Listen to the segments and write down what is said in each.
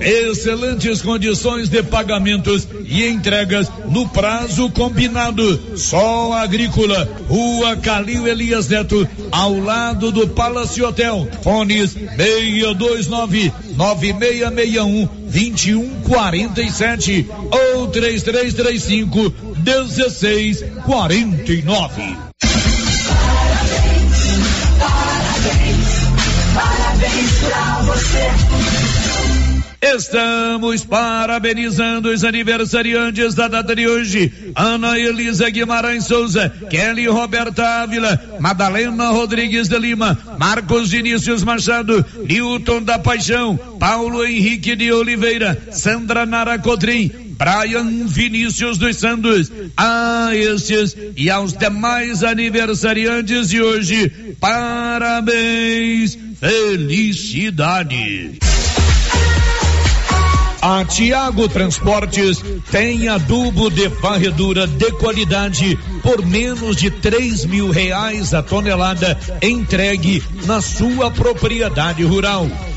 Excelentes condições de pagamentos e entregas no prazo combinado. Sol Agrícola, Rua Calil Elias Neto, ao lado do Palace Hotel. Fones 629 9661 2147 ou 3335 1649. Parabéns pra você. Estamos parabenizando os aniversariantes da data de hoje. Ana Elisa Guimarães Souza, Kelly Roberta Ávila, Madalena Rodrigues de Lima, Marcos Vinícius Machado, Newton da Paixão, Paulo Henrique de Oliveira, Sandra Nara Codrim, Brian Vinícius dos Santos. A estes e aos demais aniversariantes de hoje, parabéns, felicidade. A Tiago Transportes tem adubo de varredura de qualidade por menos de três mil reais a tonelada entregue na sua propriedade rural.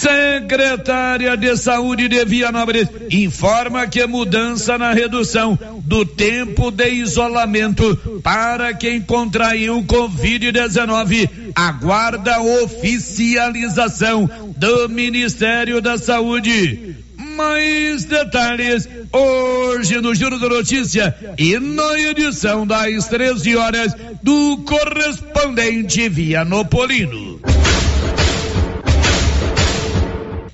Secretária de Saúde de Vianópolis informa que mudança na redução do tempo de isolamento para quem contraiu Covid-19 aguarda oficialização do Ministério da Saúde. Mais detalhes hoje no Giro da Notícia e na edição das 13 horas do correspondente Vianopolino.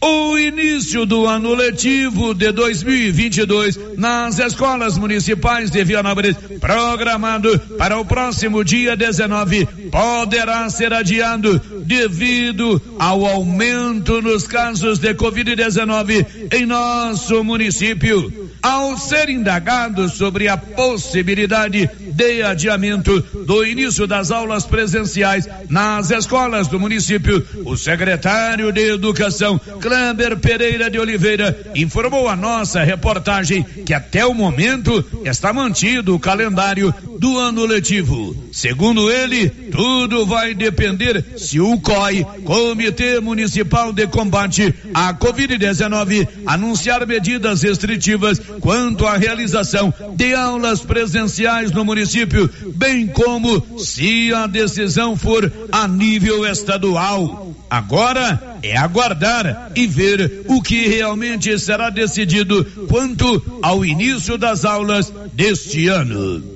O início do ano letivo de 2022 nas escolas municipais de Vianópolis, programado para o próximo dia 19, poderá ser adiado devido ao aumento nos casos de Covid-19 em nosso município. Ao ser indagado sobre a possibilidade de adiamento do início das aulas presenciais nas escolas do município, o secretário de Educação, Kleber Pereira de Oliveira, informou a nossa reportagem que até o momento está mantido o calendário do ano letivo. Segundo ele, tudo vai depender se o COI, Comitê Municipal de Combate à Covid-19, anunciar medidas restritivas quanto à realização de aulas presenciais no município, bem como se a decisão for a nível estadual. Agora é aguardar e ver o que realmente será decidido quanto ao início das aulas deste ano.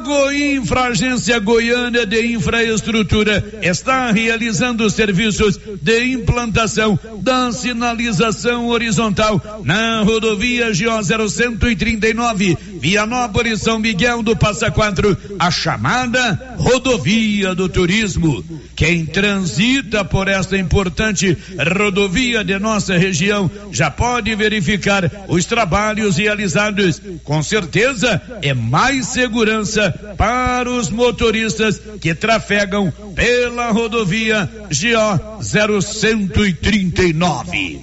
Goinfra, Agência Goiânia de Infraestrutura, está realizando serviços de implantação da sinalização horizontal na rodovia GO 0139, Vianópolis, São Miguel do Passa Quatro, a chamada rodovia do turismo. Quem transita por esta importante rodovia de nossa região já pode verificar os trabalhos realizados. Com certeza é mais segurança para os motoristas que trafegam pela rodovia GO 0139.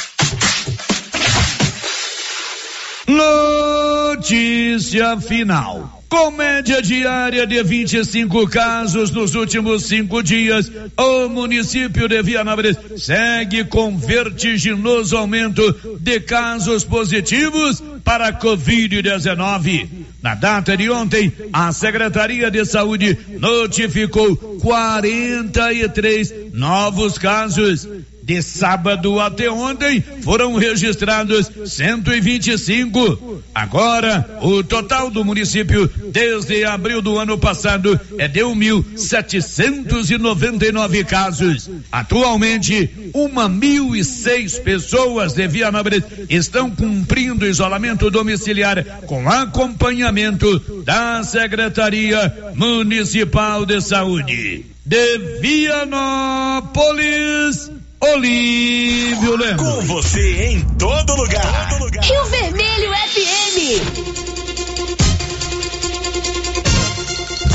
Notícia final. Com média diária de 25 casos nos últimos cinco dias, o município de Vianópolis segue com vertiginoso aumento de casos positivos para a Covid-19. Na data de ontem, a Secretaria de Saúde notificou 43 novos casos de sábado até ontem foram registrados 125. Agora, o total do município desde abril do ano passado é de 1.799 casos. Atualmente, uma mil e seis pessoas de Vianópolis estão cumprindo isolamento domiciliar com acompanhamento da Secretaria Municipal de Saúde. De Vianópolis. Olívio Lemos. Com você em todo lugar. Todo lugar. Rio Vermelho FM.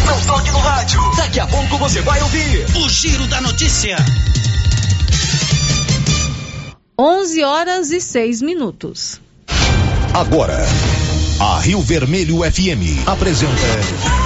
Não toque no rádio. Daqui a pouco você vai ouvir o Giro da Notícia. 11 horas e 6 minutos. Agora, a Rio Vermelho FM apresenta.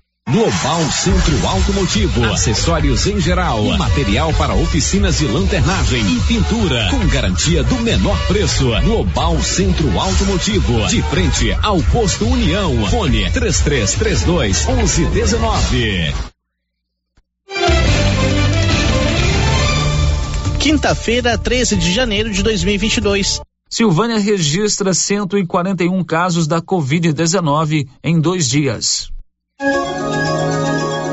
Global Centro Automotivo, acessórios em geral, material para oficinas de lanternagem e pintura, com garantia do menor preço. Global Centro Automotivo, de frente ao posto União. Fone 3332 1119. Quinta-feira, 13 de janeiro de 2022. Silvânia registra 141 casos da Covid-19 em dois dias.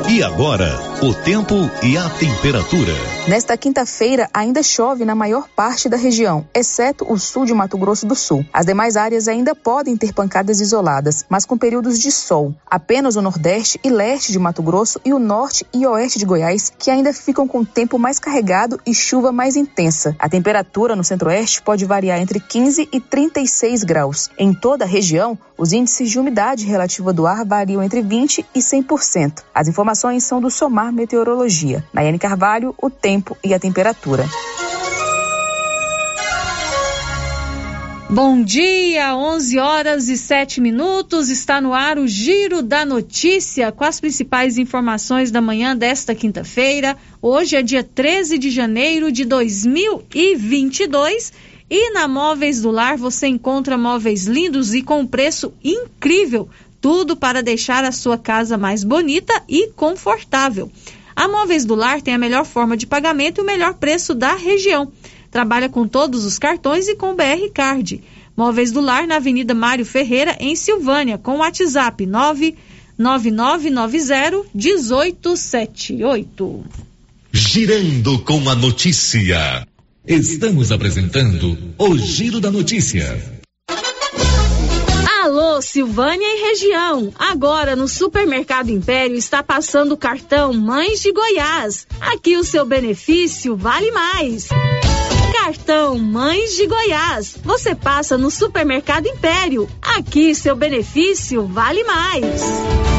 E agora, o tempo e a temperatura. Nesta quinta-feira, ainda chove na maior parte da região, exceto o sul de Mato Grosso do Sul. As demais áreas ainda podem ter pancadas isoladas, mas com períodos de sol. Apenas o nordeste e leste de Mato Grosso e o norte e oeste de Goiás, que ainda ficam com tempo mais carregado e chuva mais intensa. A temperatura no centro-oeste pode variar entre 15 e 36 graus. Em toda a região, os índices de umidade relativa do ar variam entre 20 e 100%. As informações são do Somar Meteorologia. Nayane Carvalho, o tempo e a temperatura. Bom dia, 11 horas e 7 minutos. Está no ar o Giro da Notícia com as principais informações da manhã desta quinta-feira. Hoje é dia 13 de janeiro de 2022 e na Móveis do Lar você encontra móveis lindos e com preço incrível. Tudo para deixar a sua casa mais bonita e confortável. A Móveis do Lar tem a melhor forma de pagamento e o melhor preço da região. Trabalha com todos os cartões e com BR Card. Móveis do Lar na Avenida Mário Ferreira, em Silvânia, com o WhatsApp 99990 1878. Girando com a notícia. Estamos apresentando o Giro da Notícia. Alô, Silvânia e região. Agora no Supermercado Império está passando o cartão Mães de Goiás. Aqui o seu benefício vale mais. Cartão Mães de Goiás. Você passa no Supermercado Império. Aqui seu benefício vale mais.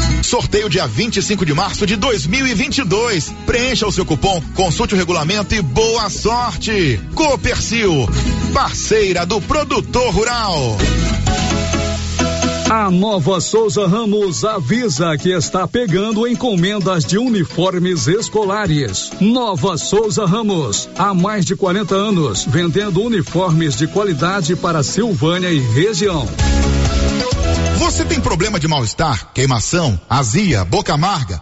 Sorteio dia 25 de março de 2022. Preencha o seu cupom, consulte o regulamento e boa sorte. Copercil, parceira do produtor rural. A Nova Souza Ramos avisa que está pegando encomendas de uniformes escolares. Nova Souza Ramos, há mais de 40 anos, vendendo uniformes de qualidade para Silvânia e região. Você tem problema de mal-estar, queimação, azia, boca amarga,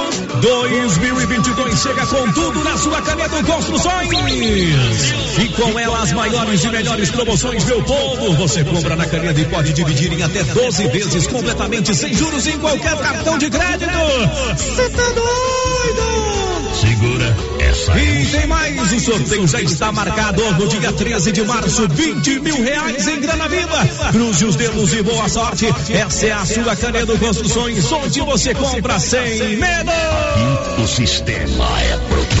2022 chega com tudo na sua Canedo Construções. E com ela as maiores e melhores promoções, meu povo. Você compra na Canedo e pode dividir em até 12 vezes completamente sem juros em qualquer cartão de crédito. Você tá doido? Segura essa. E tem mais, o sorteio já está marcado no dia 13 de março, 20 mil reais em grana viva. Cruze os dedos e boa sorte. Essa é a sua Canedo Construções, onde você compra sem medo. O sistema é pronto.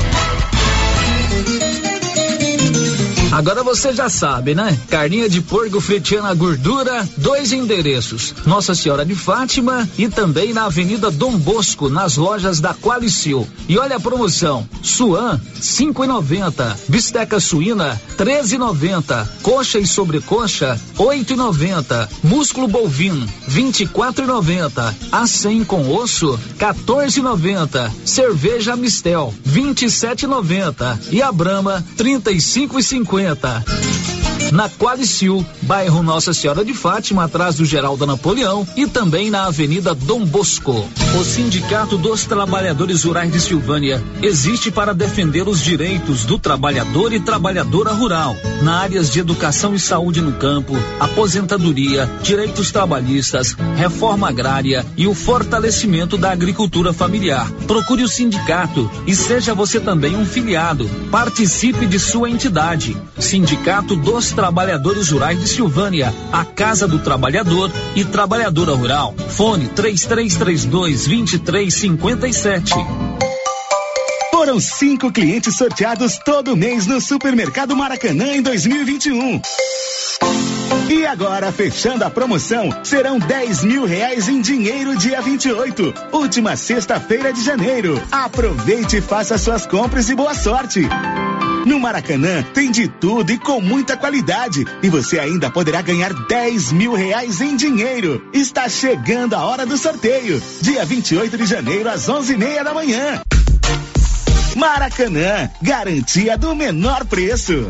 Uhum. Agora você já sabe, né? Carninha de porco fritinha na gordura, dois endereços: Nossa Senhora de Fátima e também na Avenida Dom Bosco, nas lojas da Qualicil. E olha a promoção: Suan 5,90, bisteca suína 13,90, coxa e sobrecoxa 8,90, músculo bovino 24,90, a 100 com osso 14,90, cerveja Mistel 27,90 e a Brama 35,50. punheta. Na Qualicil, bairro Nossa Senhora de Fátima, atrás do Geraldo Napoleão e também na Avenida Dom Bosco. O Sindicato dos Trabalhadores Rurais de Silvânia existe para defender os direitos do trabalhador e trabalhadora rural, na áreas de educação e saúde no campo, aposentadoria, direitos trabalhistas, reforma agrária e o fortalecimento da agricultura familiar. Procure o sindicato e seja você também um filiado. Participe de sua entidade. Sindicato dos Trabalhadores Rurais de Silvânia, a Casa do Trabalhador e Trabalhadora Rural. Fone 3332 2357. Foram cinco clientes sorteados todo mês no Supermercado Maracanã em 2021. E agora, fechando a promoção, serão 10 mil reais em dinheiro dia 28, última sexta-feira de janeiro. Aproveite e faça suas compras e boa sorte. No Maracanã tem de tudo e com muita qualidade. E você ainda poderá ganhar 10 mil reais em dinheiro. Está chegando a hora do sorteio. Dia 28 de janeiro, às 11 e meia da manhã. Maracanã, garantia do menor preço.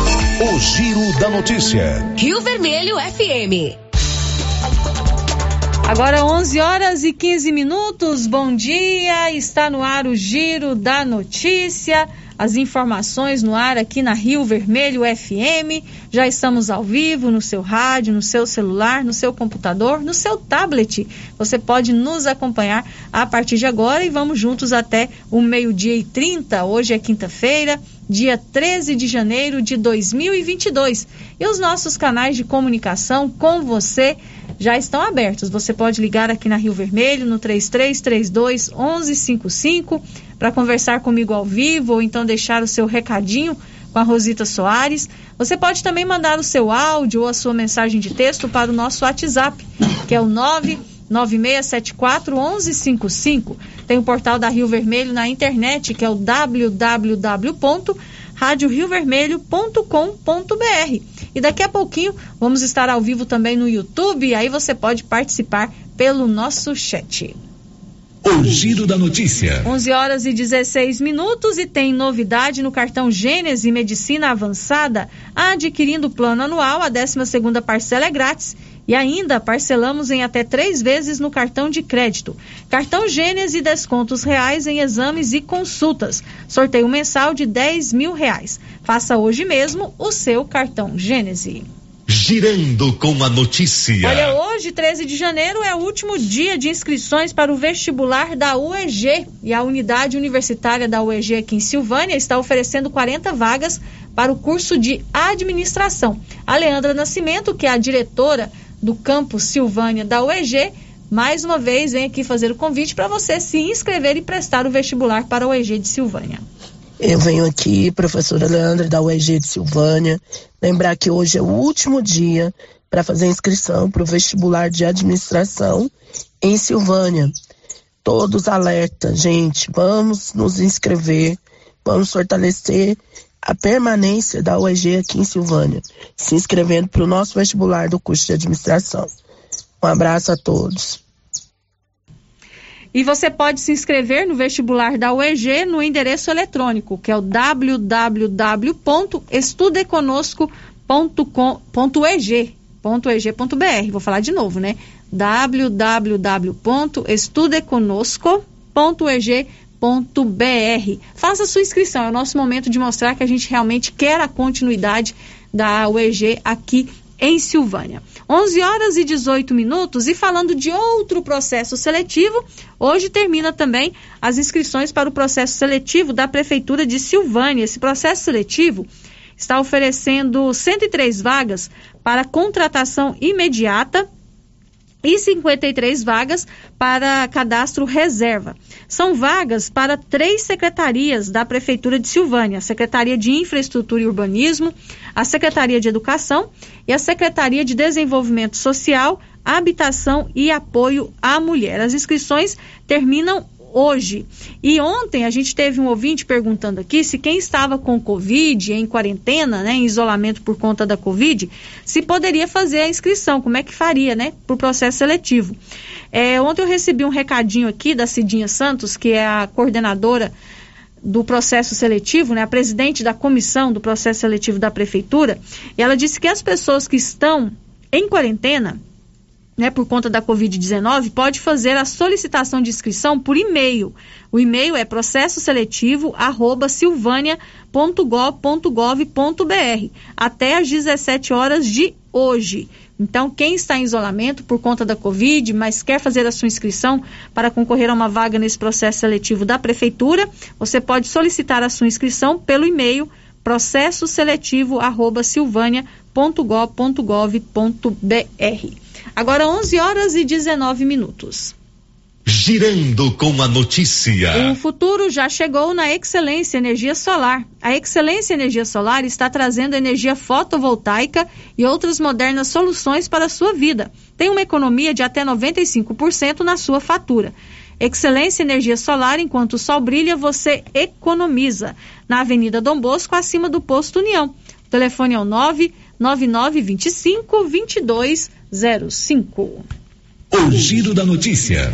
O Giro da Notícia. Rio Vermelho FM. Agora 11 horas e 15 minutos. Bom dia. Está no ar o Giro da Notícia. As informações no ar aqui na Rio Vermelho FM. Já estamos ao vivo no seu rádio, no seu celular, no seu computador, no seu tablet. Você pode nos acompanhar a partir de agora e vamos juntos até o meio-dia e 30. Hoje é quinta-feira dia 13 de janeiro de 2022. E os nossos canais de comunicação com você já estão abertos. Você pode ligar aqui na Rio Vermelho no 3332 1155 para conversar comigo ao vivo ou então deixar o seu recadinho com a Rosita Soares. Você pode também mandar o seu áudio ou a sua mensagem de texto para o nosso WhatsApp, que é o 9 9674 1155. Tem o portal da Rio Vermelho na internet, que é o www.radioriovermelho.com.br. E daqui a pouquinho vamos estar ao vivo também no YouTube, e aí você pode participar pelo nosso chat. O Giro da Notícia. 11 horas e 16 minutos e tem novidade no cartão Gênese Medicina Avançada, adquirindo o plano anual, a 12 segunda parcela é grátis e ainda parcelamos em até três vezes no cartão de crédito. Cartão Gênese descontos reais em exames e consultas. Sorteio mensal de 10 mil reais. Faça hoje mesmo o seu cartão Gênese. Girando com a notícia. Olha, hoje, 13 de janeiro, é o último dia de inscrições para o vestibular da UEG. E a unidade universitária da UEG aqui em Silvânia está oferecendo 40 vagas para o curso de administração. A Leandra Nascimento, que é a diretora do campus Silvânia da UEG, mais uma vez vem aqui fazer o convite para você se inscrever e prestar o vestibular para a UEG de Silvânia. Eu venho aqui, professora Leandra da UEG de Silvânia, lembrar que hoje é o último dia para fazer inscrição para o vestibular de administração em Silvânia. Todos alerta, gente, vamos nos inscrever, vamos fortalecer a permanência da UEG aqui em Silvânia, se inscrevendo para o nosso vestibular do curso de administração. Um abraço a todos. E você pode se inscrever no vestibular da UEG no endereço eletrônico, que é o www.estudeconosco.eg.br. Vou falar de novo, né? www.estudeconosco.eg.br. Faça sua inscrição, é o nosso momento de mostrar que a gente realmente quer a continuidade da UEG aqui em Silvânia. 11 horas e 18 minutos e falando de outro processo seletivo, hoje termina também as inscrições para o processo seletivo da prefeitura de Silvânia. Esse processo seletivo está oferecendo 103 vagas para contratação imediata e 53 vagas para cadastro reserva. São vagas para três secretarias da Prefeitura de Silvânia: a Secretaria de Infraestrutura e Urbanismo, a Secretaria de Educação e a Secretaria de Desenvolvimento Social, Habitação e Apoio à Mulher. As inscrições terminam hoje. E ontem a gente teve um ouvinte perguntando aqui se quem estava com Covid, em quarentena, né, em isolamento por conta da Covid, se poderia fazer a inscrição, como é que faria, né, para o processo seletivo. É, ontem eu recebi um recadinho aqui da Cidinha Santos, que é a coordenadora do processo seletivo, né, a presidente da comissão do processo seletivo da prefeitura, e ela disse que as pessoas que estão em quarentena, né, por conta da Covid-19, pode fazer a solicitação de inscrição por e-mail. O e-mail é processo seletivo silvânia.gov.br até às 17 horas de hoje. Então, quem está em isolamento por conta da Covid, mas quer fazer a sua inscrição para concorrer a uma vaga nesse processo seletivo da Prefeitura, você pode solicitar a sua inscrição pelo e-mail processo seletivo arroba silvânia.gov.br. Agora 11 horas e 19 minutos. Girando com a notícia. O futuro já chegou na Excelência Energia Solar. A Excelência Energia Solar está trazendo energia fotovoltaica e outras modernas soluções para a sua vida. Tem uma economia de até 95% na sua fatura. Excelência Energia Solar, enquanto o sol brilha, você economiza. Na Avenida Dom Bosco, acima do Posto União. O telefone é o 99925 2205. O Giro da Notícia.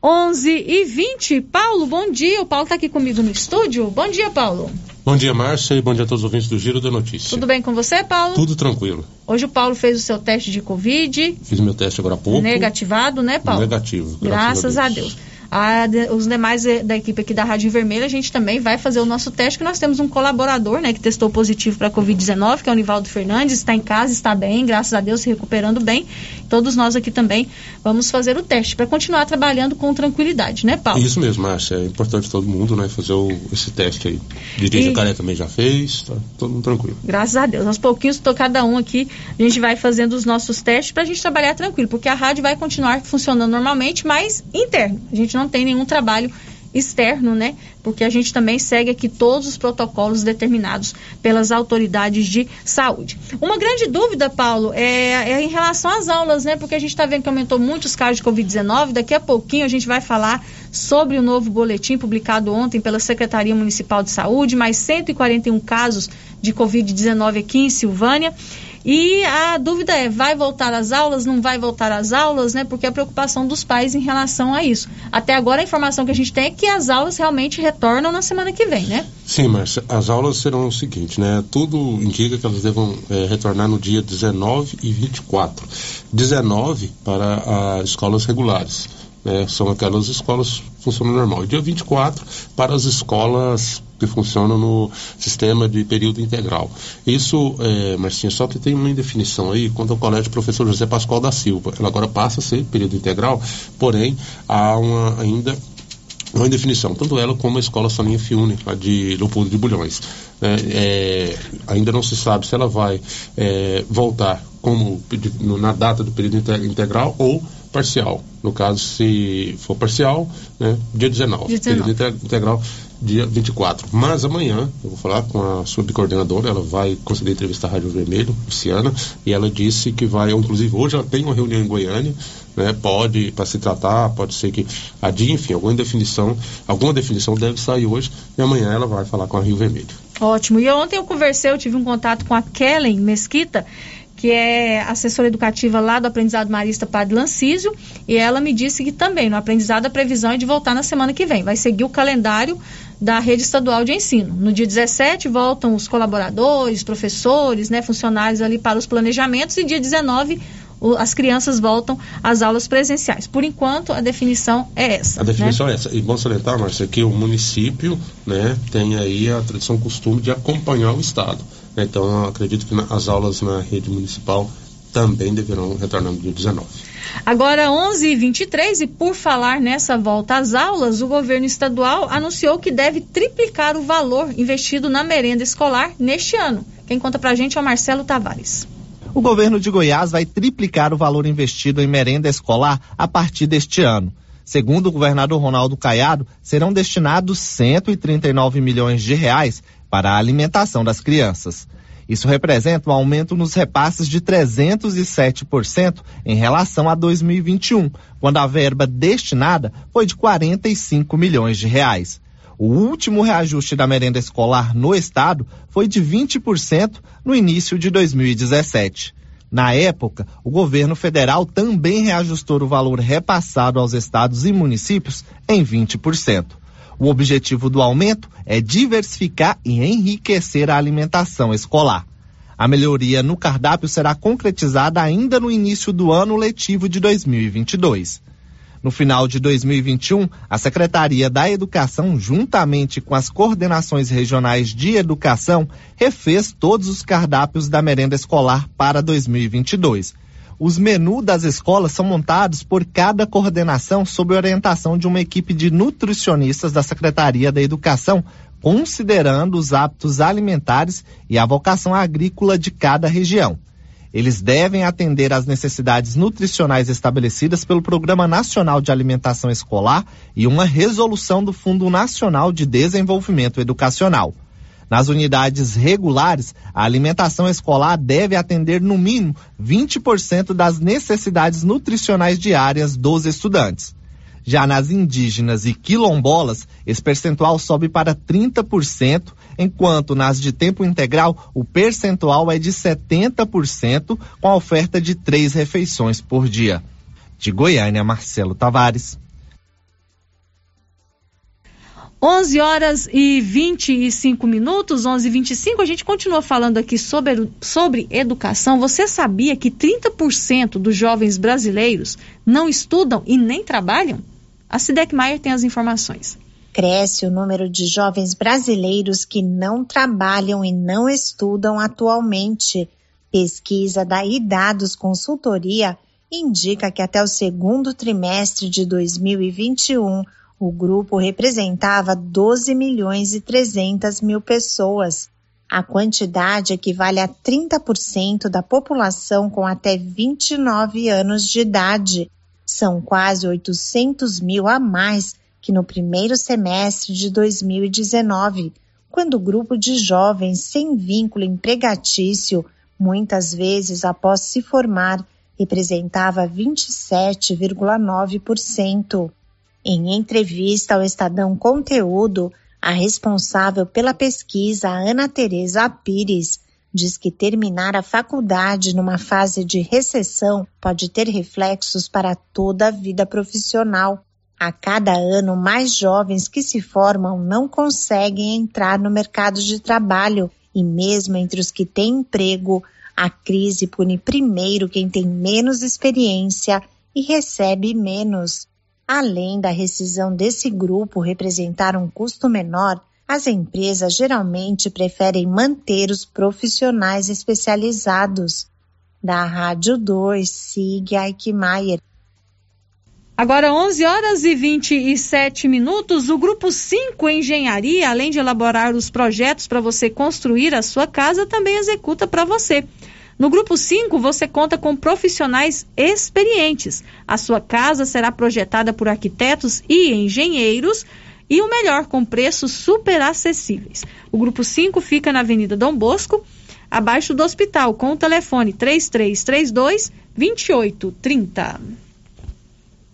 11 e 20. Paulo, bom dia. O Paulo está aqui comigo no estúdio. Bom dia, Paulo. Bom dia, Márcia, e bom dia a todos os ouvintes do Giro da Notícia. Tudo bem com você, Paulo? Tudo tranquilo. Hoje o Paulo fez o seu teste de Covid. Fiz meu teste agora há pouco. Negativado, né, Paulo? Negativo. Graças, graças a Deus. A Deus. A, os demais eh, da equipe aqui da Rádio Vermelha, a gente também vai fazer o nosso teste, que nós temos um colaborador, né, que testou positivo para Covid-19, que é o Nivaldo Fernandes, está em casa, está bem, graças a Deus, se recuperando bem. Todos nós aqui também vamos fazer o teste para continuar trabalhando com tranquilidade, né, Paulo? Isso mesmo, Márcia. É importante todo mundo, né, fazer o, esse teste aí. Dirige e... Jacaré também já fez, tá todo mundo tranquilo. Graças a Deus. Aos pouquinhos, tô cada um aqui, a gente vai fazendo os nossos testes para a gente trabalhar tranquilo, porque a rádio vai continuar funcionando normalmente, mas interno. A gente não tem nenhum trabalho externo, né? Porque a gente também segue aqui todos os protocolos determinados pelas autoridades de saúde. Uma grande dúvida, Paulo, é, é em relação às aulas, né? Porque a gente está vendo que aumentou muitos casos de Covid-19. Daqui a pouquinho a gente vai falar sobre o novo boletim publicado ontem pela Secretaria Municipal de Saúde, mais 141 casos de Covid-19 aqui em Silvânia. E a dúvida é, vai voltar às aulas, não vai voltar às aulas, né? Porque a preocupação dos pais em relação a isso. Até agora a informação que a gente tem é que as aulas realmente retornam na semana que vem, né? Sim, mas as aulas serão o seguinte, né? Tudo indica que elas devam é, retornar no dia 19 e 24. 19 para as escolas regulares. Né? São aquelas escolas que funcionam normal. E dia 24 para as escolas que funcionam no sistema de período integral. Isso, é, Marcinha, só que tem uma indefinição aí quanto ao colégio professor José Pascoal da Silva. Ela agora passa a ser período integral, porém há uma, ainda uma indefinição, tanto ela como a escola Soninha Fiune, lá de Leopoldo de Bulhões. É, é, ainda não se sabe se ela vai é, voltar como na data do período integral ou parcial. No caso, se for parcial, né, dia 19. Dia 19. Período integral dia 24. Mas amanhã eu vou falar com a subcoordenadora, ela vai conceder entrevista à Rádio Vermelho, Luciana, e ela disse que vai, inclusive hoje ela tem uma reunião em Goiânia, né, pode, para se tratar, pode ser que a dia, enfim, alguma definição, alguma definição deve sair hoje, e amanhã ela vai falar com a Rio Vermelho. Ótimo. E ontem eu conversei, eu tive um contato com a Kellen Mesquita, que é assessora educativa lá do Aprendizado Marista Padre Lancísio, e ela me disse que também no aprendizado a previsão é de voltar na semana que vem. Vai seguir o calendário da rede estadual de ensino. No dia 17 voltam os colaboradores, professores, né, funcionários ali para os planejamentos e dia 19 as crianças voltam às aulas presenciais. Por enquanto, a definição é essa. A definição né? é essa. E bom salientar, Márcia, que o município né, tem aí a tradição, costume de acompanhar o Estado. Então, acredito que as aulas na rede municipal também deverão retornar no dia 19. Agora, 11h23, e por falar nessa volta às aulas, o governo estadual anunciou que deve triplicar o valor investido na merenda escolar neste ano. Quem conta pra gente é o Marcelo Tavares. O governo de Goiás vai triplicar o valor investido em merenda escolar a partir deste ano. Segundo o governador Ronaldo Caiado, serão destinados 139 milhões de reais para a alimentação das crianças. Isso representa um aumento nos repasses de 307% em relação a 2021, quando a verba destinada foi de 45 milhões de reais. O último reajuste da merenda escolar no estado foi de 20% no início de 2017. Na época, o governo federal também reajustou o valor repassado aos estados e municípios em 20%. O objetivo do aumento é diversificar e enriquecer a alimentação escolar. A melhoria no cardápio será concretizada ainda no início do ano letivo de 2022. No final de 2021, a Secretaria da Educação, juntamente com as coordenações regionais de educação, refez todos os cardápios da merenda escolar para 2022. Os menus das escolas são montados por cada coordenação sob orientação de uma equipe de nutricionistas da Secretaria da Educação, considerando os hábitos alimentares e a vocação agrícola de cada região. Eles devem atender às necessidades nutricionais estabelecidas pelo Programa Nacional de Alimentação Escolar e uma resolução do Fundo Nacional de Desenvolvimento Educacional. Nas unidades regulares, a alimentação escolar deve atender no mínimo 20% das necessidades nutricionais diárias dos estudantes. Já nas indígenas e quilombolas, esse percentual sobe para 30%, enquanto nas de tempo integral o percentual é de 70%, com a oferta de três refeições por dia. De Goiânia, Marcelo Tavares. 11 horas e 25 minutos, 11 e 25 a gente continua falando aqui sobre, sobre educação. Você sabia que 30% dos jovens brasileiros não estudam e nem trabalham? A Sidek Maier tem as informações. Cresce o número de jovens brasileiros que não trabalham e não estudam atualmente. Pesquisa da Idados Consultoria indica que até o segundo trimestre de 2021 o grupo representava 12 milhões e 300 mil pessoas. A quantidade equivale a 30% da população com até 29 anos de idade. São quase 800 mil a mais que no primeiro semestre de 2019, quando o grupo de jovens sem vínculo empregatício, muitas vezes após se formar, representava 27,9%. Em entrevista ao Estadão Conteúdo, a responsável pela pesquisa, Ana Teresa Pires, diz que terminar a faculdade numa fase de recessão pode ter reflexos para toda a vida profissional. A cada ano, mais jovens que se formam não conseguem entrar no mercado de trabalho e mesmo entre os que têm emprego, a crise pune primeiro quem tem menos experiência e recebe menos. Além da rescisão desse grupo representar um custo menor, as empresas geralmente preferem manter os profissionais especializados. Da Rádio 2, Sig Eichmeier. Agora 11 horas e 27 minutos, o grupo 5 Engenharia, além de elaborar os projetos para você construir a sua casa, também executa para você. No grupo 5, você conta com profissionais experientes. A sua casa será projetada por arquitetos e engenheiros e o melhor, com preços super acessíveis. O grupo 5 fica na Avenida Dom Bosco, abaixo do hospital, com o telefone 3332 2830.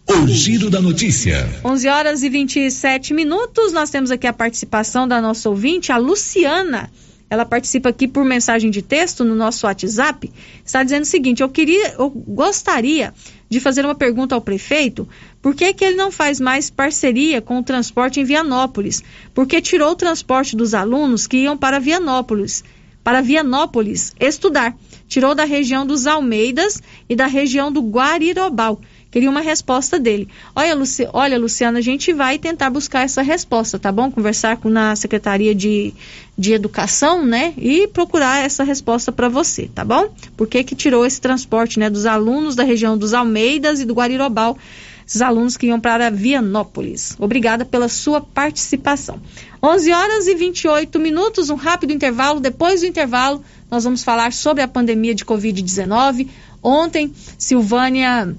O Giro da Notícia. 11 horas e 27 minutos. Nós temos aqui a participação da nossa ouvinte, a Luciana ela participa aqui por mensagem de texto no nosso WhatsApp, está dizendo o seguinte: eu queria, eu gostaria de fazer uma pergunta ao prefeito, por que, que ele não faz mais parceria com o transporte em Vianópolis? Porque tirou o transporte dos alunos que iam para Vianópolis, para Vianópolis estudar. Tirou da região dos Almeidas e da região do Guarirobal. Queria uma resposta dele. Olha, Luci... Olha, Luciana, a gente vai tentar buscar essa resposta, tá bom? Conversar com na Secretaria de, de Educação, né? E procurar essa resposta para você, tá bom? Por que que tirou esse transporte, né? Dos alunos da região dos Almeidas e do Guarirobal, esses alunos que iam para Vianópolis. Obrigada pela sua participação. 11 horas e 28 minutos, um rápido intervalo. Depois do intervalo, nós vamos falar sobre a pandemia de Covid-19. Ontem, Silvânia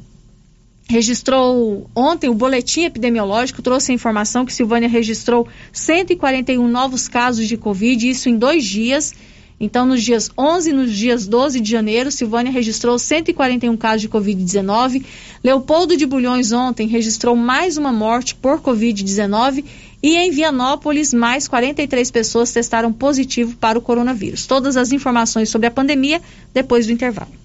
registrou ontem o boletim epidemiológico trouxe a informação que Silvânia registrou 141 novos casos de Covid, isso em dois dias. Então, nos dias 11 e nos dias 12 de janeiro, Silvânia registrou 141 casos de Covid-19. Leopoldo de Bulhões ontem registrou mais uma morte por Covid-19. E em Vianópolis, mais 43 pessoas testaram positivo para o coronavírus. Todas as informações sobre a pandemia depois do intervalo.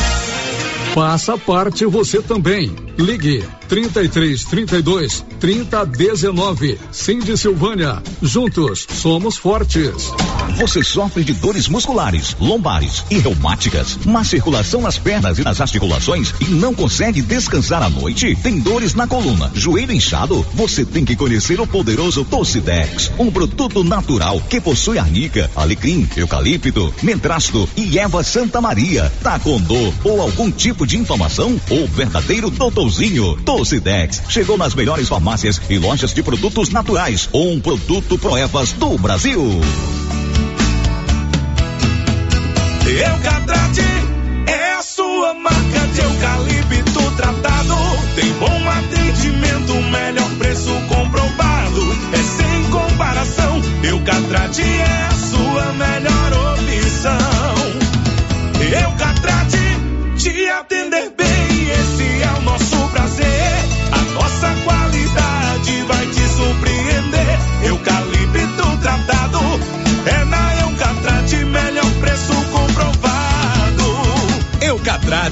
Faça parte você também. Ligue 33 32 30 19. Cindy Silvânia. Juntos somos fortes. Você sofre de dores musculares, lombares e reumáticas, má circulação nas pernas e nas articulações e não consegue descansar à noite? Tem dores na coluna, joelho inchado? Você tem que conhecer o poderoso Tocidex, um produto natural que possui arnica, alecrim, eucalipto, mentrasto e erva Santa Maria. Tá com dor ou algum tipo de inflamação? O verdadeiro doutorzinho Tocidex chegou nas melhores farmácias e lojas de produtos naturais. Um produto Proevas do Brasil. Eucatrate é a sua marca de eucalipto tratado. Tem bom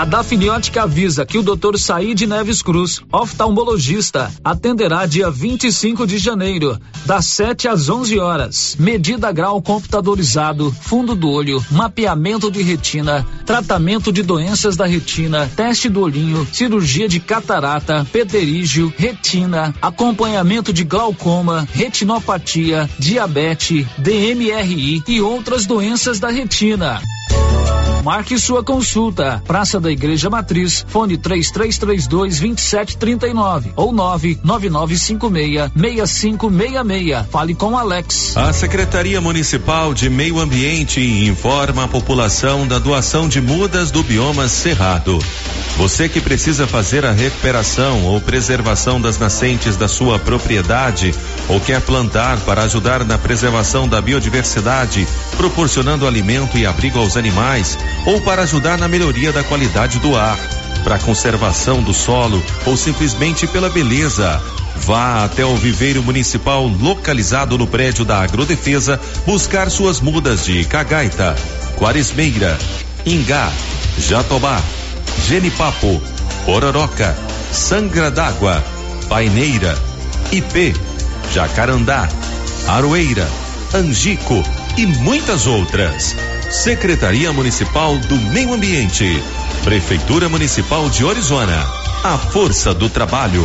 A Dafniótica avisa que o Dr. Said Neves Cruz, oftalmologista, atenderá dia 25 de janeiro, das 7 às 11 horas. Medida grau computadorizado, fundo do olho, mapeamento de retina, tratamento de doenças da retina, teste do olhinho, cirurgia de catarata, pterígio, retina, acompanhamento de glaucoma, retinopatia, diabetes, DMRI e outras doenças da retina. Marque sua consulta. Praça da Igreja Matriz, fone 3332 2739 ou 99956 6566. Fale com Alex. A Secretaria Municipal de Meio Ambiente informa a população da doação de mudas do bioma Cerrado. Você que precisa fazer a recuperação ou preservação das nascentes da sua propriedade ou quer plantar para ajudar na preservação da biodiversidade, proporcionando alimento e abrigo aos animais, ou para ajudar na melhoria da qualidade do ar, para conservação do solo ou simplesmente pela beleza. Vá até o viveiro municipal localizado no prédio da Agrodefesa buscar suas mudas de cagaita, quaresmeira, ingá, jatobá, genipapo, pororoca, sangra d'água, paineira, ipê, jacarandá, aroeira, angico e muitas outras. Secretaria Municipal do Meio Ambiente. Prefeitura Municipal de Orizona. A força do trabalho.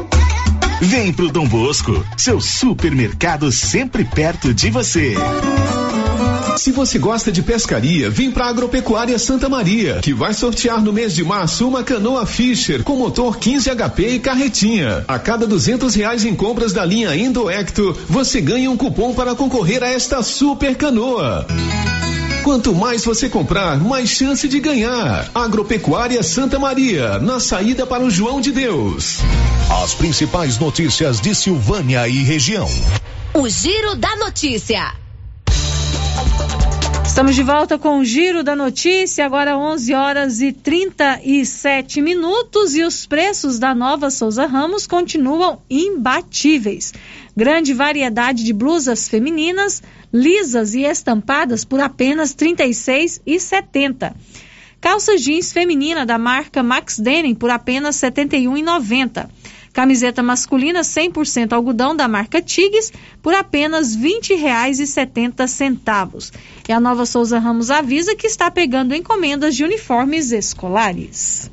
Vem pro Dom Bosco, seu supermercado sempre perto de você. Se você gosta de pescaria, vem para Agropecuária Santa Maria, que vai sortear no mês de março uma canoa Fisher com motor 15 HP e carretinha. A cada duzentos reais em compras da linha Indoecto, você ganha um cupom para concorrer a esta super canoa. Quanto mais você comprar, mais chance de ganhar. Agropecuária Santa Maria, na saída para o João de Deus. As principais notícias de Silvânia e região. O Giro da Notícia. Estamos de volta com o Giro da Notícia, agora 11 horas e 37 minutos e os preços da Nova Souza Ramos continuam imbatíveis. Grande variedade de blusas femininas, lisas e estampadas por apenas R$ 36,70. Calça jeans feminina da marca Max Denim por apenas R$ 71,90. Camiseta masculina 100% algodão da marca Tigues por apenas R$ 20,70. E a Nova Souza Ramos avisa que está pegando encomendas de uniformes escolares.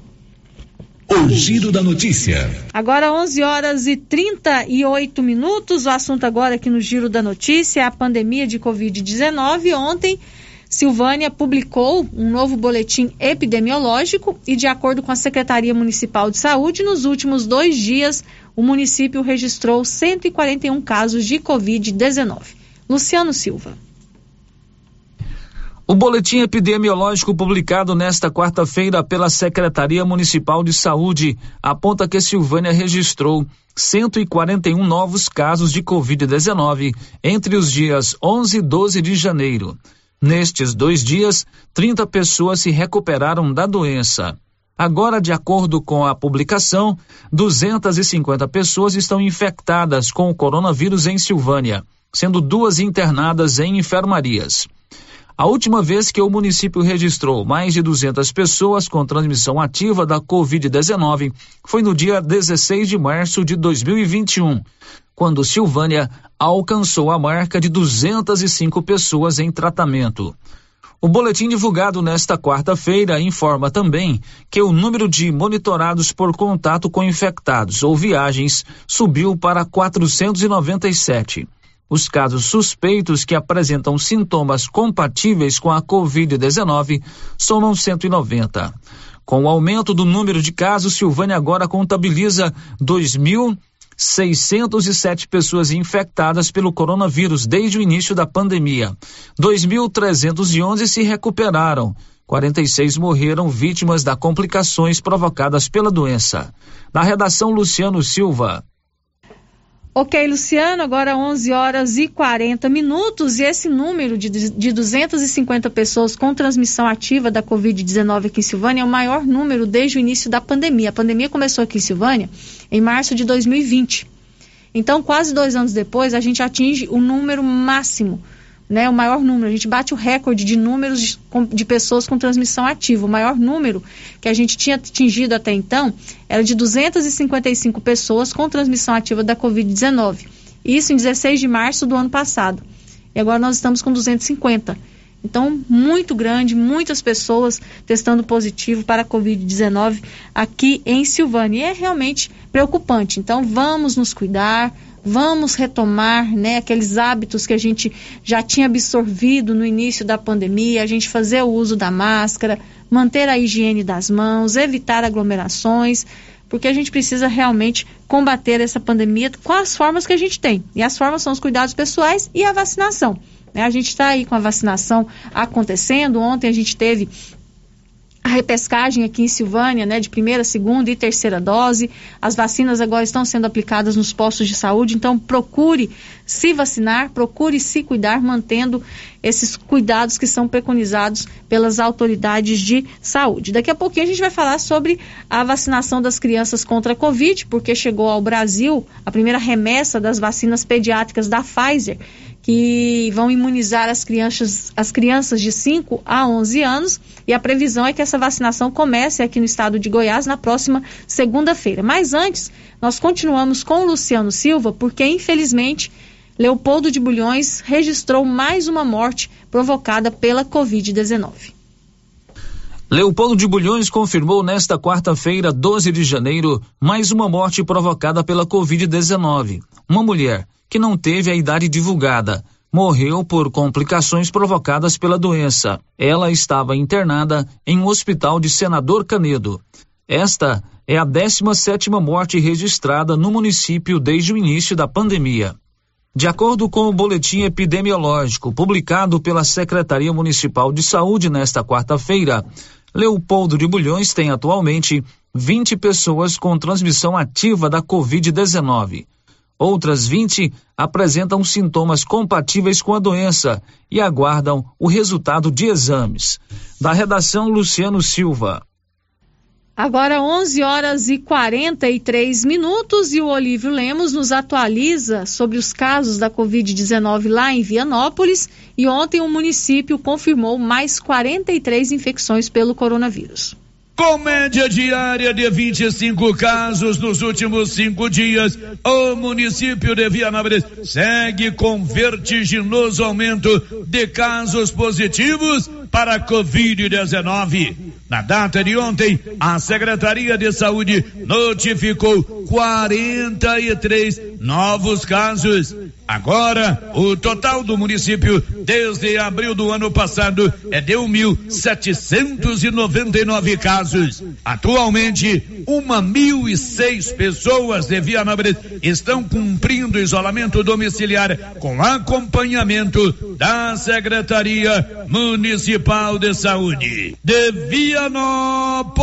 O Giro da Notícia. Agora 11 horas e 38 minutos. O assunto agora aqui no Giro da Notícia é a pandemia de Covid-19. Ontem, Silvânia publicou um novo boletim epidemiológico e, de acordo com a Secretaria Municipal de Saúde, nos últimos dois dias o município registrou 141 casos de Covid-19. Luciano Silva. O boletim epidemiológico publicado nesta quarta-feira pela Secretaria Municipal de Saúde aponta que Silvânia registrou 141 novos casos de Covid-19 entre os dias 11 e 12 de janeiro. Nestes dois dias, 30 pessoas se recuperaram da doença. Agora, de acordo com a publicação, 250 pessoas estão infectadas com o coronavírus em Silvânia, sendo duas internadas em enfermarias. A última vez que o município registrou mais de 200 pessoas com transmissão ativa da Covid-19 foi no dia 16 de março de 2021, quando Silvânia alcançou a marca de 205 pessoas em tratamento. O boletim divulgado nesta quarta-feira informa também que o número de monitorados por contato com infectados ou viagens subiu para 497. Os casos suspeitos que apresentam sintomas compatíveis com a Covid-19 somam 190. Com o aumento do número de casos, Silvânia agora contabiliza 2.607 pessoas infectadas pelo coronavírus desde o início da pandemia. 2.311 se recuperaram. 46 morreram vítimas das complicações provocadas pela doença. Na redação, Luciano Silva. Ok, Luciano, agora 11 horas e 40 minutos e esse número de, de 250 pessoas com transmissão ativa da Covid-19 aqui em Silvânia é o maior número desde o início da pandemia. A pandemia começou aqui em Silvânia em março de 2020. Então, quase dois anos depois, a gente atinge o número máximo né, o maior número. A gente bate o recorde de números de, de, pessoas com transmissão ativa. O maior número que a gente tinha atingido até então era de 255 pessoas com transmissão ativa da Covid-19. Isso em 16 de março do ano passado. E agora nós estamos com 250. Então, muito grande, muitas pessoas testando positivo para a Covid-19 aqui em Silvânia. E é realmente preocupante. Então, vamos nos cuidar, vamos retomar né, aqueles hábitos que a gente já tinha absorvido no início da pandemia, a gente fazer o uso da máscara, manter a higiene das mãos, evitar aglomerações, porque a gente precisa realmente combater essa pandemia com as formas que a gente tem. E as formas são os cuidados pessoais e a vacinação. Né? A gente está aí com a vacinação acontecendo. Ontem a gente teve a repescagem aqui em Silvânia, né, de primeira, segunda e terceira dose. As vacinas agora estão sendo aplicadas nos postos de saúde, então procure se vacinar, procure se cuidar, mantendo esses cuidados que são preconizados pelas autoridades de saúde. Daqui a pouquinho a gente vai falar sobre a vacinação das crianças contra a Covid, porque chegou ao Brasil a primeira remessa das vacinas pediátricas da Pfizer que vão imunizar as crianças, as crianças de 5 a 11 anos e a previsão é que essa vacinação comece aqui no estado de Goiás na próxima segunda-feira. Mas antes, nós continuamos com o Luciano Silva, porque infelizmente Leopoldo de Bulhões registrou mais uma morte provocada pela Covid-19. Leopoldo de Bulhões confirmou nesta quarta-feira, 12 de janeiro, mais uma morte provocada pela Covid-19. Uma mulher que não teve a idade divulgada. Morreu por complicações provocadas pela doença. Ela estava internada em um hospital de Senador Canedo. Esta é a 17 morte registrada no município desde o início da pandemia. De acordo com o boletim epidemiológico publicado pela Secretaria Municipal de Saúde nesta quarta-feira, Leopoldo de Bulhões tem atualmente 20 pessoas com transmissão ativa da Covid-19. Outras 20 apresentam sintomas compatíveis com a doença e aguardam o resultado de exames. Da redação Luciano Silva. Agora 11 horas e 43 minutos e o Olívio Lemos nos atualiza sobre os casos da Covid-19 lá em Vianópolis e ontem o município confirmou mais 43 infecções pelo coronavírus. Com média diária de 25 casos nos últimos cinco dias, o município de Vianópolis segue com vertiginoso aumento de casos positivos para a Covid-19. Na data de ontem, a Secretaria de Saúde notificou 43 novos casos. Agora, o total do município desde abril do ano passado é de 1.799 casos. Atualmente, uma mil e seis pessoas de Vianópolis estão cumprindo isolamento domiciliar com acompanhamento da Secretaria Municipal de Saúde. De Vianópolis,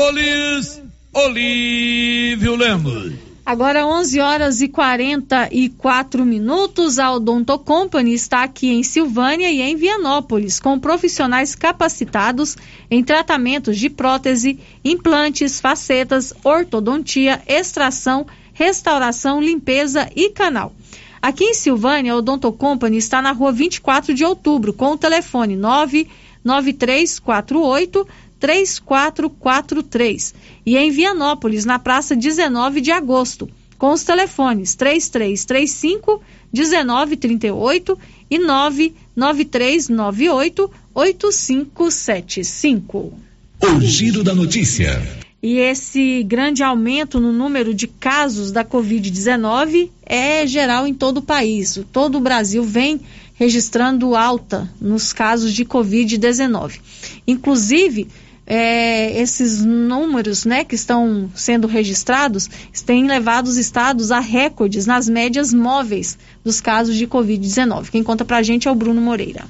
Olívio Lemos. Agora 11 horas e 44 minutos, a Odonto Company está aqui em Silvânia e em Vianópolis, com profissionais capacitados em tratamentos de prótese, implantes, facetas, ortodontia, extração, restauração, limpeza e canal. Aqui em Silvânia, a Odonto Company está na rua 24 de outubro, com o telefone 99348 3443. E em Vianópolis, na praça 19 de agosto, com os telefones 3335 1938 e 99398 8575. O Giro da Notícia. E esse grande aumento no número de casos da Covid-19 é geral em todo o país. Todo o Brasil vem registrando alta nos casos de Covid-19. Inclusive, é, esses números né, que estão sendo registrados têm levado os estados a recordes nas médias móveis dos casos de Covid-19. Quem conta pra gente é o Bruno Moreira.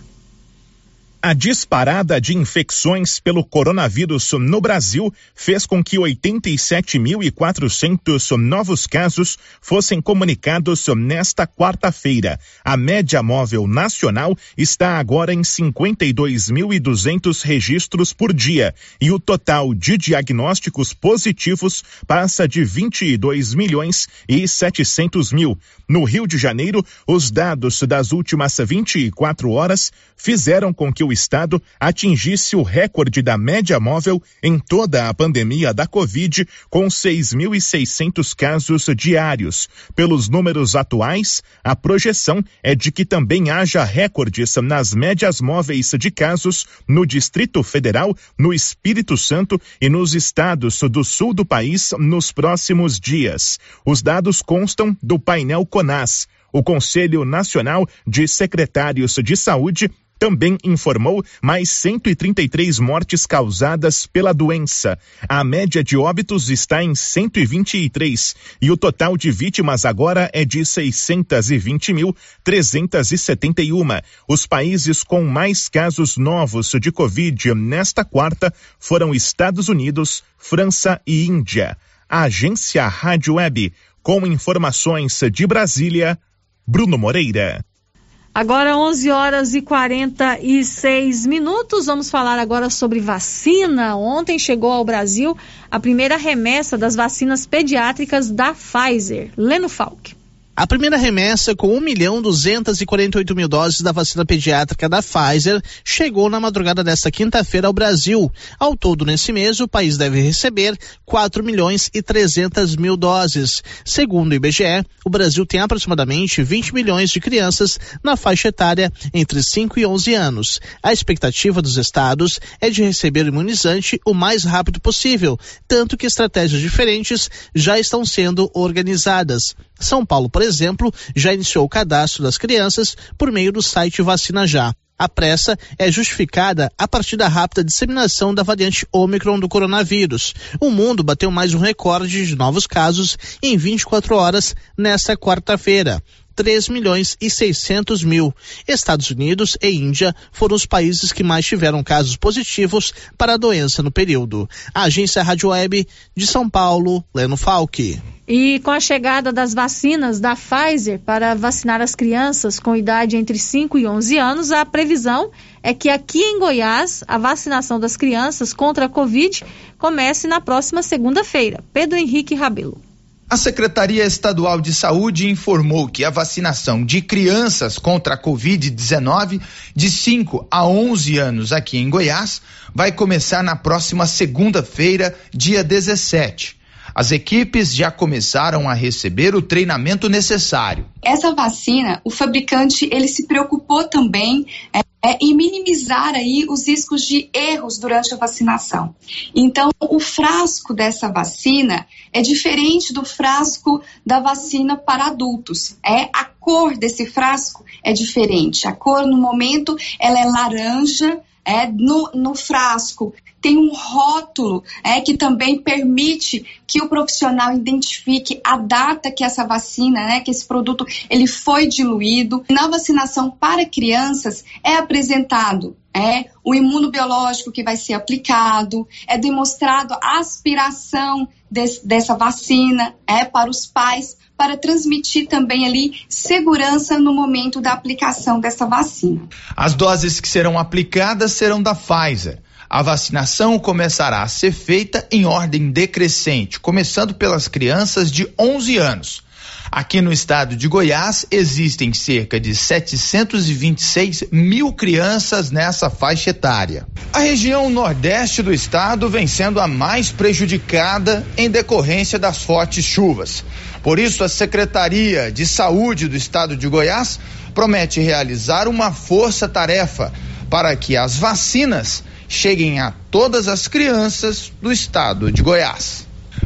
A disparada de infecções pelo coronavírus no Brasil fez com que 87.400 novos casos fossem comunicados nesta quarta-feira. A média móvel nacional está agora em 52.200 registros por dia e o total de diagnósticos positivos passa de 22 milhões e 700 mil. No Rio de Janeiro, os dados das últimas 24 horas fizeram com que o estado atingisse o recorde da média móvel em toda a pandemia da Covid, com 6.600 casos diários. Pelos números atuais, a projeção é de que também haja recordes nas médias móveis de casos no Distrito Federal, no Espírito Santo e nos estados do sul do país nos próximos dias. Os dados constam do painel CONAS. O Conselho Nacional de Secretários de Saúde também informou mais 133 mortes causadas pela doença. A média de óbitos está em 123 e o total de vítimas agora é de 620.371. Os países com mais casos novos de Covid nesta quarta foram Estados Unidos, França e Índia. A agência Rádio Web, com informações de Brasília, Bruno Moreira. Agora 11 horas e 46 minutos. Vamos falar agora sobre vacina. Ontem chegou ao Brasil a primeira remessa das vacinas pediátricas da Pfizer. Leno Falck. A primeira remessa com 1 milhão 248 mil doses da vacina pediátrica da Pfizer chegou na madrugada desta quinta-feira ao Brasil. Ao todo, nesse mês, o país deve receber 4 milhões e 300 mil doses. Segundo o IBGE, o Brasil tem aproximadamente 20 milhões de crianças na faixa etária entre 5 e 11 anos. A expectativa dos estados é de receber o imunizante o mais rápido possível, tanto que estratégias diferentes já estão sendo organizadas. São Paulo, por exemplo, já iniciou o cadastro das crianças por meio do site Vacina Já. A pressa é justificada a partir da rápida disseminação da variante Ômicron do coronavírus. O mundo bateu mais um recorde de novos casos em 24 horas nesta quarta-feira. 3 milhões e 600 mil. Estados Unidos e Índia foram os países que mais tiveram casos positivos para a doença no período. A agência Rádio Web de São Paulo, Leno Falck. E com a chegada das vacinas da Pfizer para vacinar as crianças com idade entre 5 e 11 anos, a previsão é que aqui em Goiás a vacinação das crianças contra a Covid comece na próxima segunda-feira. Pedro Henrique Rabelo. A Secretaria Estadual de Saúde informou que a vacinação de crianças contra a Covid-19 de 5 a 11 anos aqui em Goiás vai começar na próxima segunda-feira, dia 17. As equipes já começaram a receber o treinamento necessário. Essa vacina, o fabricante ele se preocupou também é, é, em minimizar aí os riscos de erros durante a vacinação. Então, o frasco dessa vacina é diferente do frasco da vacina para adultos. É a cor desse frasco é diferente. A cor no momento ela é laranja. É, no, no frasco tem um rótulo é, que também permite que o profissional identifique a data que essa vacina, né, que esse produto ele foi diluído. Na vacinação para crianças é apresentado é o imunobiológico que vai ser aplicado, é demonstrado a aspiração dessa vacina é para os pais para transmitir também ali segurança no momento da aplicação dessa vacina. As doses que serão aplicadas serão da Pfizer. A vacinação começará a ser feita em ordem decrescente, começando pelas crianças de 11 anos. Aqui no estado de Goiás, existem cerca de 726 mil crianças nessa faixa etária. A região nordeste do estado vem sendo a mais prejudicada em decorrência das fortes chuvas. Por isso, a Secretaria de Saúde do estado de Goiás promete realizar uma força-tarefa para que as vacinas cheguem a todas as crianças do estado de Goiás.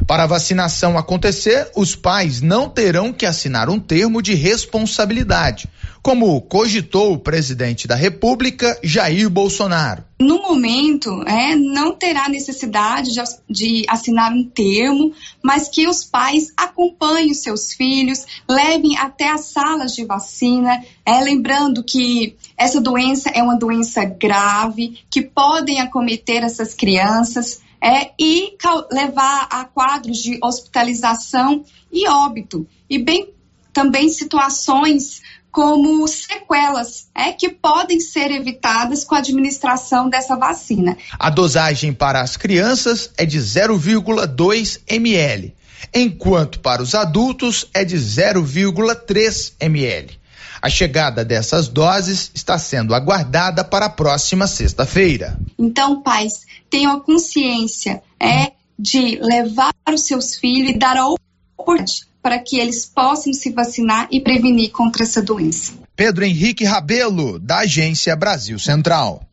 Para a vacinação acontecer, os pais não terão que assinar um termo de responsabilidade, como cogitou o presidente da República, Jair Bolsonaro. No momento, é, não terá necessidade de, de, assinar um termo, mas que os pais acompanhem os seus filhos, levem até as salas de vacina, é, lembrando que essa doença é uma doença grave, que podem acometer essas crianças é, e levar a quadros de hospitalização e óbito, e bem também situações como sequelas é, que podem ser evitadas com a administração dessa vacina. A dosagem para as crianças é de 0,2 ml, enquanto para os adultos é de 0,3 ml. A chegada dessas doses está sendo aguardada para a próxima sexta-feira. Então, pais, tenham a consciência é, de levar os seus filhos e dar a oportunidade para que eles possam se vacinar e prevenir contra essa doença. Pedro Henrique Rabelo, da Agência Brasil Central.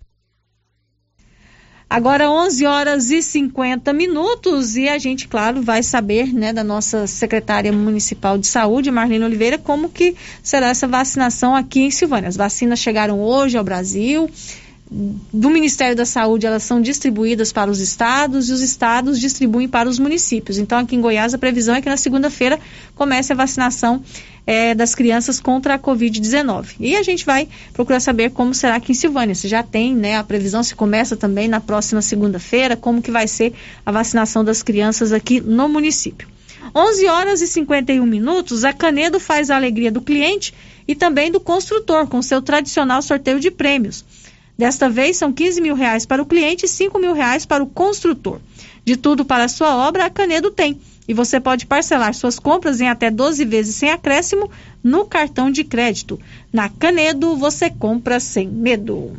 Agora 11 horas e 50 minutos e a gente, claro, vai saber, né, da nossa secretária municipal de saúde, Marlene Oliveira, como que será essa vacinação aqui em Silvânia. As vacinas chegaram hoje ao Brasil do Ministério da Saúde, elas são distribuídas para os estados e os estados distribuem para os municípios. Então, aqui em Goiás, a previsão é que na segunda-feira comece a vacinação é, das crianças contra a Covid-19. E a gente vai procurar saber como será aqui em Silvânia. Se já tem, né, a previsão se começa também na próxima segunda-feira, como que vai ser a vacinação das crianças aqui no município. 11 horas e 51 minutos, a Canedo faz a alegria do cliente e também do construtor com seu tradicional sorteio de prêmios. Desta vez são 15 mil reais para o cliente e 5 mil reais para o construtor. De tudo para a sua obra, a Canedo tem. E você pode parcelar suas compras em até 12 vezes sem acréscimo no cartão de crédito. Na Canedo, você compra sem medo.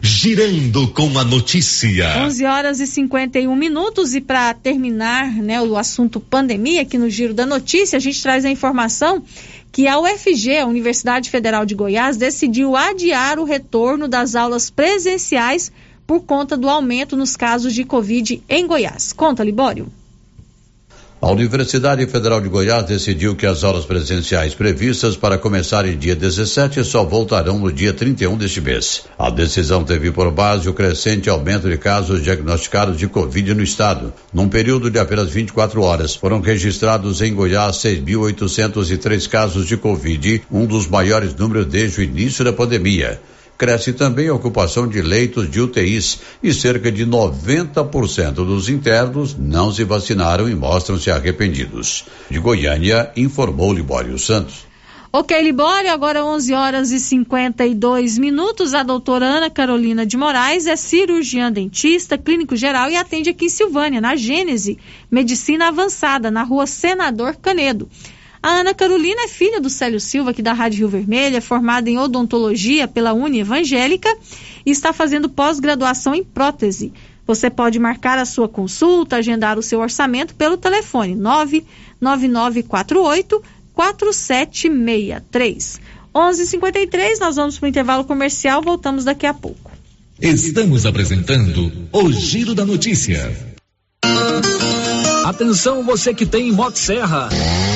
Girando com a notícia. 11 horas e 51 minutos e para terminar, né, o assunto pandemia aqui no Giro da Notícia, a gente traz a informação que a UFG, a Universidade Federal de Goiás, decidiu adiar o retorno das aulas presenciais por conta do aumento nos casos de Covid em Goiás. Conta, Libório. A Universidade Federal de Goiás decidiu que as aulas presenciais previstas para começar em dia 17 só voltarão no dia 31 deste mês. A decisão teve por base o crescente aumento de casos diagnosticados de Covid no estado. Num período de apenas 24 horas, foram registrados em Goiás 6.803 casos de Covid, um dos maiores números desde o início da pandemia. Cresce também a ocupação de leitos de UTIs e cerca de 90% dos internos não se vacinaram e mostram-se arrependidos. De Goiânia, informou Libório Santos. Ok, Libório, agora 11 horas e 52 minutos. A doutora Ana Carolina de Moraes é cirurgiã dentista, clínico geral e atende aqui em Silvânia, na Gênese, Medicina Avançada, na rua Senador Canedo. A Ana Carolina é filha do Célio Silva, aqui da Rádio Rio Vermelho, é formada em odontologia pela Uni Evangélica e está fazendo pós-graduação em prótese. Você pode marcar a sua consulta, agendar o seu orçamento pelo telefone 99948 4763. 11:53 nós vamos para o intervalo comercial, voltamos daqui a pouco. Estamos apresentando o Giro da Notícia. Atenção você que tem Motosserra. Serra.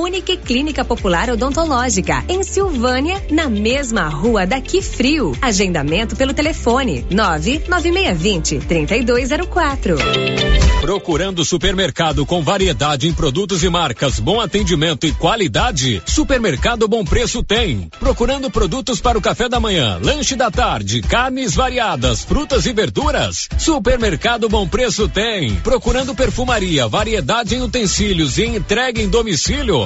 Unique Clínica Popular Odontológica, em Silvânia, na mesma rua daqui frio. Agendamento pelo telefone 99620 3204. Procurando supermercado com variedade em produtos e marcas, bom atendimento e qualidade? Supermercado Bom Preço tem. Procurando produtos para o café da manhã, lanche da tarde, carnes variadas, frutas e verduras? Supermercado Bom Preço tem. Procurando perfumaria, variedade em utensílios e entrega em domicílio?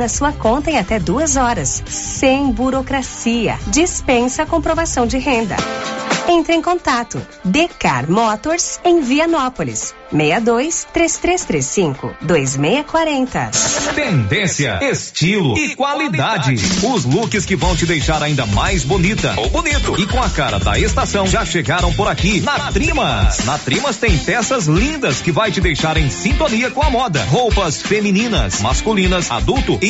na sua conta em até duas horas, sem burocracia. Dispensa a comprovação de renda. Entre em contato. Decar Motors em Vianópolis. 62 3335 2640. Tendência, estilo e qualidade. Os looks que vão te deixar ainda mais bonita ou bonito e com a cara da estação já chegaram por aqui na Trimas. Na Trimas tem peças lindas que vai te deixar em sintonia com a moda. Roupas femininas, masculinas, adulto e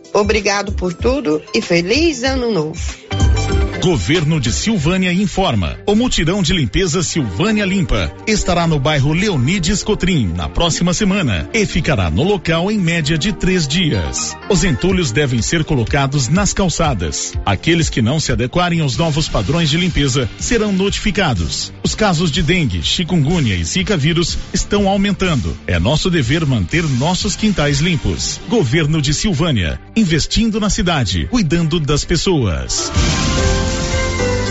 Obrigado por tudo e feliz ano novo. Governo de Silvânia informa. O mutirão de limpeza Silvânia Limpa estará no bairro Leonides Cotrim na próxima semana e ficará no local em média de três dias. Os entulhos devem ser colocados nas calçadas. Aqueles que não se adequarem aos novos padrões de limpeza serão notificados. Os casos de dengue, chikungunya e zika vírus estão aumentando. É nosso dever manter nossos quintais limpos. Governo de Silvânia, investindo na cidade, cuidando das pessoas.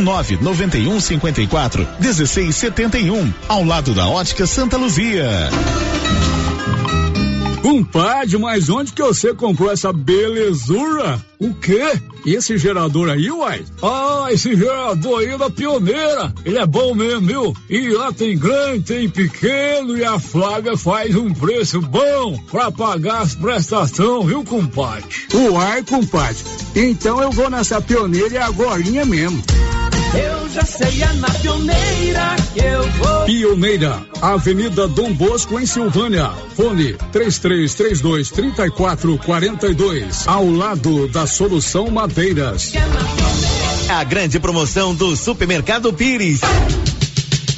991 54 1671, ao lado da Ótica Santa Luzia. Compadre, mas onde que você comprou essa belezura? O quê? E esse gerador aí, uai? Ah, esse gerador aí é da pioneira. Ele é bom mesmo, viu? E lá tem grande, tem pequeno e a Flávia faz um preço bom pra pagar as prestações, viu, compadre? Uai, compadre. Então eu vou nessa pioneira e agorinha mesmo. Eu já sei, é na pioneira que eu vou. Pioneira, Avenida Dom Bosco, em Silvânia. Fone 3332 3442. Ao lado da Solução Madeiras. A grande promoção do Supermercado Pires.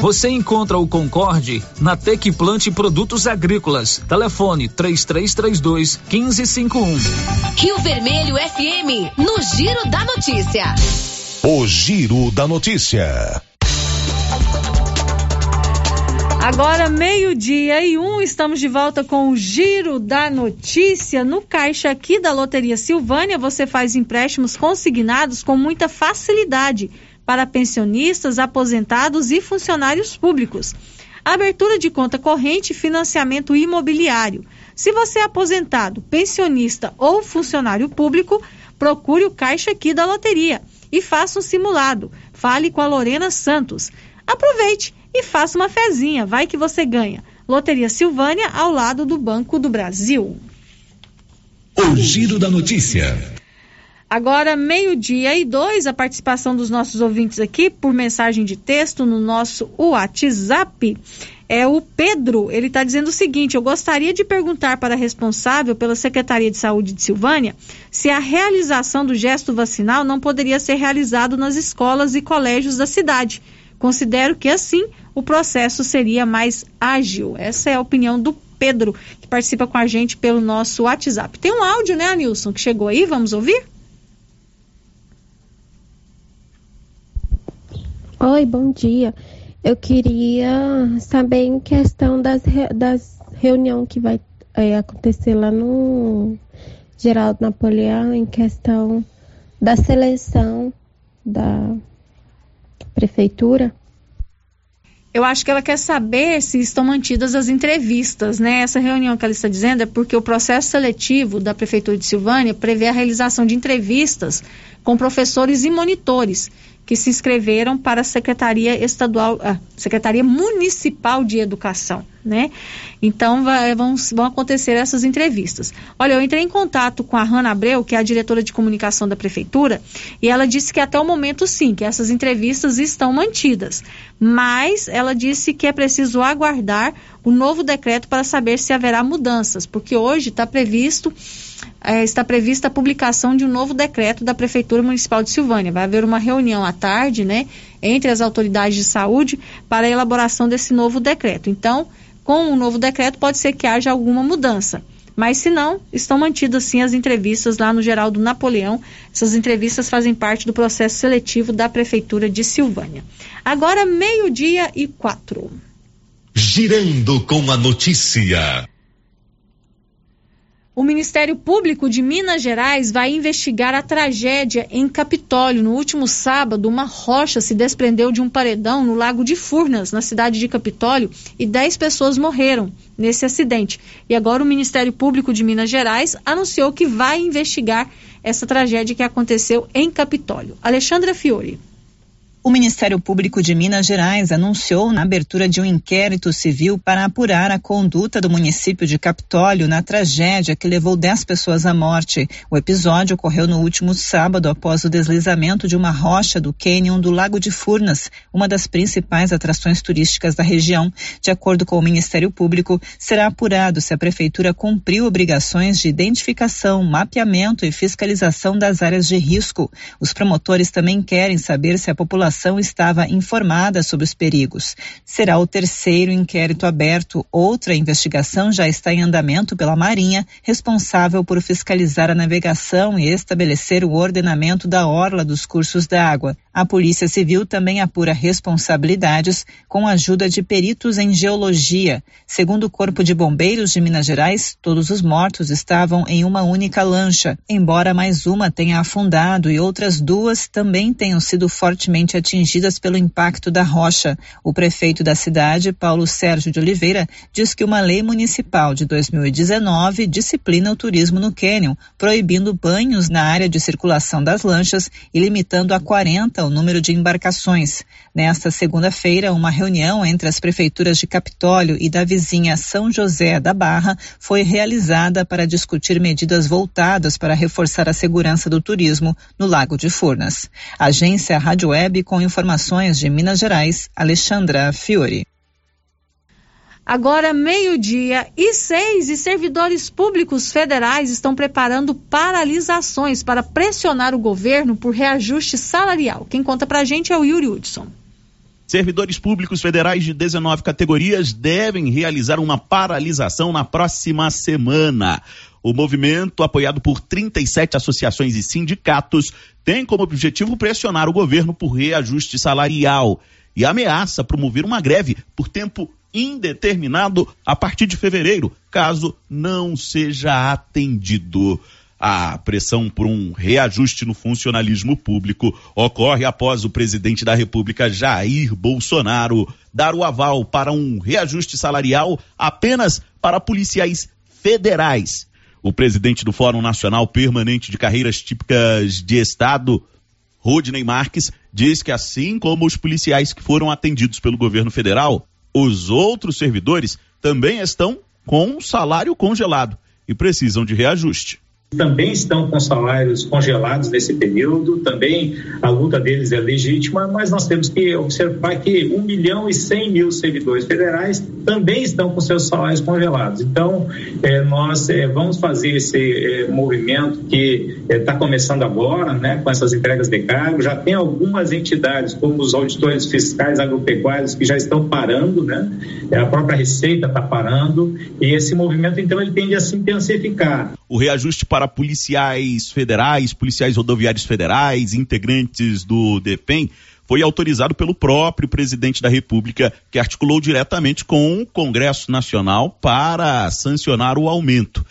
Você encontra o Concorde na Tec Plante Produtos Agrícolas. Telefone 3332 1551. Rio Vermelho FM, no Giro da Notícia. O Giro da Notícia. Agora, meio-dia e um, estamos de volta com o Giro da Notícia. No caixa aqui da Loteria Silvânia, você faz empréstimos consignados com muita facilidade para pensionistas, aposentados e funcionários públicos. Abertura de conta corrente e financiamento imobiliário. Se você é aposentado, pensionista ou funcionário público, procure o caixa aqui da loteria e faça um simulado. Fale com a Lorena Santos. Aproveite e faça uma fezinha, vai que você ganha. Loteria Silvânia, ao lado do Banco do Brasil. O Giro da Notícia. Agora, meio-dia e dois, a participação dos nossos ouvintes aqui por mensagem de texto no nosso WhatsApp. É o Pedro, ele está dizendo o seguinte: eu gostaria de perguntar para a responsável pela Secretaria de Saúde de Silvânia se a realização do gesto vacinal não poderia ser realizado nas escolas e colégios da cidade. Considero que assim o processo seria mais ágil. Essa é a opinião do Pedro, que participa com a gente pelo nosso WhatsApp. Tem um áudio, né, Nilson, que chegou aí? Vamos ouvir? Oi, bom dia. Eu queria saber em questão das, das reunião que vai é, acontecer lá no Geraldo Napoleão, em questão da seleção da prefeitura. Eu acho que ela quer saber se estão mantidas as entrevistas, né? Essa reunião que ela está dizendo é porque o processo seletivo da Prefeitura de Silvânia prevê a realização de entrevistas com professores e monitores que se inscreveram para a Secretaria Estadual, a Secretaria Municipal de Educação, né? Então vai, vão, vão acontecer essas entrevistas. Olha, eu entrei em contato com a Hanna Abreu, que é a diretora de comunicação da prefeitura, e ela disse que até o momento sim, que essas entrevistas estão mantidas, mas ela disse que é preciso aguardar o novo decreto para saber se haverá mudanças, porque hoje está previsto é, está prevista a publicação de um novo decreto da Prefeitura Municipal de Silvânia. Vai haver uma reunião à tarde, né, entre as autoridades de saúde para a elaboração desse novo decreto. Então, com o novo decreto, pode ser que haja alguma mudança. Mas se não, estão mantidas sim as entrevistas lá no Geraldo Napoleão. Essas entrevistas fazem parte do processo seletivo da Prefeitura de Silvânia. Agora, meio-dia e quatro. Girando com a notícia. O Ministério Público de Minas Gerais vai investigar a tragédia em Capitólio. No último sábado, uma rocha se desprendeu de um paredão no Lago de Furnas, na cidade de Capitólio, e 10 pessoas morreram nesse acidente. E agora o Ministério Público de Minas Gerais anunciou que vai investigar essa tragédia que aconteceu em Capitólio. Alexandra Fiore. O Ministério Público de Minas Gerais anunciou na abertura de um inquérito civil para apurar a conduta do município de Capitólio na tragédia que levou 10 pessoas à morte. O episódio ocorreu no último sábado após o deslizamento de uma rocha do cânion do Lago de Furnas, uma das principais atrações turísticas da região. De acordo com o Ministério Público, será apurado se a prefeitura cumpriu obrigações de identificação, mapeamento e fiscalização das áreas de risco. Os promotores também querem saber se a população população estava informada sobre os perigos. Será o terceiro inquérito aberto. Outra investigação já está em andamento pela Marinha, responsável por fiscalizar a navegação e estabelecer o ordenamento da orla dos cursos d'água. A Polícia Civil também apura responsabilidades com a ajuda de peritos em geologia. Segundo o Corpo de Bombeiros de Minas Gerais, todos os mortos estavam em uma única lancha, embora mais uma tenha afundado e outras duas também tenham sido fortemente atingidas pelo impacto da rocha. O prefeito da cidade, Paulo Sérgio de Oliveira, diz que uma lei municipal de 2019 disciplina o turismo no cânion, proibindo banhos na área de circulação das lanchas e limitando a 40 aumenta o número de embarcações. Nesta segunda-feira, uma reunião entre as prefeituras de Capitólio e da vizinha São José da Barra foi realizada para discutir medidas voltadas para reforçar a segurança do turismo no Lago de Furnas. Agência Rádio Web com informações de Minas Gerais, Alexandra Fiore. Agora, meio-dia e seis, e servidores públicos federais estão preparando paralisações para pressionar o governo por reajuste salarial. Quem conta pra gente é o Yuri Hudson. Servidores públicos federais de 19 categorias devem realizar uma paralisação na próxima semana. O movimento, apoiado por 37 associações e sindicatos, tem como objetivo pressionar o governo por reajuste salarial e ameaça promover uma greve por tempo indeterminado a partir de fevereiro, caso não seja atendido. A pressão por um reajuste no funcionalismo público ocorre após o presidente da República, Jair Bolsonaro, dar o aval para um reajuste salarial apenas para policiais federais. O presidente do Fórum Nacional Permanente de Carreiras Típicas de Estado, Rodney Marques, diz que assim como os policiais que foram atendidos pelo governo federal, os outros servidores também estão com salário congelado e precisam de reajuste também estão com salários congelados nesse período, também a luta deles é legítima, mas nós temos que observar que 1 milhão e 100 mil servidores federais também estão com seus salários congelados. Então, é, nós é, vamos fazer esse é, movimento que está começando agora, né, com essas entregas de cargo. Já tem algumas entidades, como os auditores fiscais agropecuários, que já estão parando, né? a própria Receita está parando, e esse movimento, então, ele tende a se intensificar. O reajuste para para policiais federais, policiais rodoviários federais, integrantes do DEPEN, foi autorizado pelo próprio presidente da República, que articulou diretamente com o Congresso Nacional para sancionar o aumento.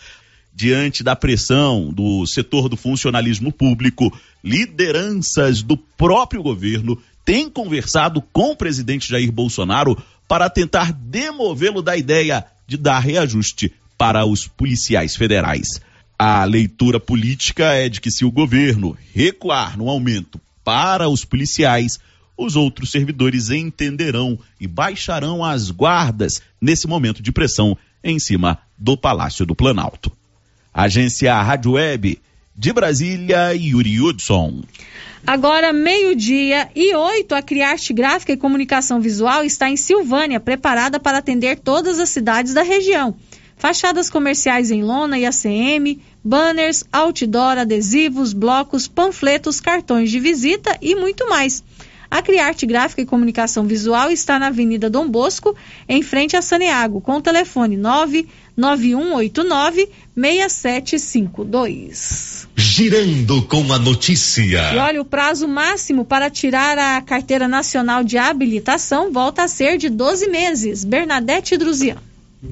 Diante da pressão do setor do funcionalismo público, lideranças do próprio governo têm conversado com o presidente Jair Bolsonaro para tentar demovê-lo da ideia de dar reajuste para os policiais federais. A leitura política é de que se o governo recuar no aumento para os policiais, os outros servidores entenderão e baixarão as guardas nesse momento de pressão em cima do Palácio do Planalto. Agência Rádio Web de Brasília, Yuri Hudson. Agora, meio-dia e oito, a Criarte Gráfica e Comunicação Visual está em Silvânia, preparada para atender todas as cidades da região. Fachadas comerciais em lona e ACM, banners, outdoor, adesivos, blocos, panfletos, cartões de visita e muito mais. A Criarte Gráfica e Comunicação Visual está na Avenida Dom Bosco, em frente a Saneago, com o telefone 99189 6752. Girando com a notícia. E olha, o prazo máximo para tirar a carteira nacional de habilitação volta a ser de 12 meses. Bernadette Druzian.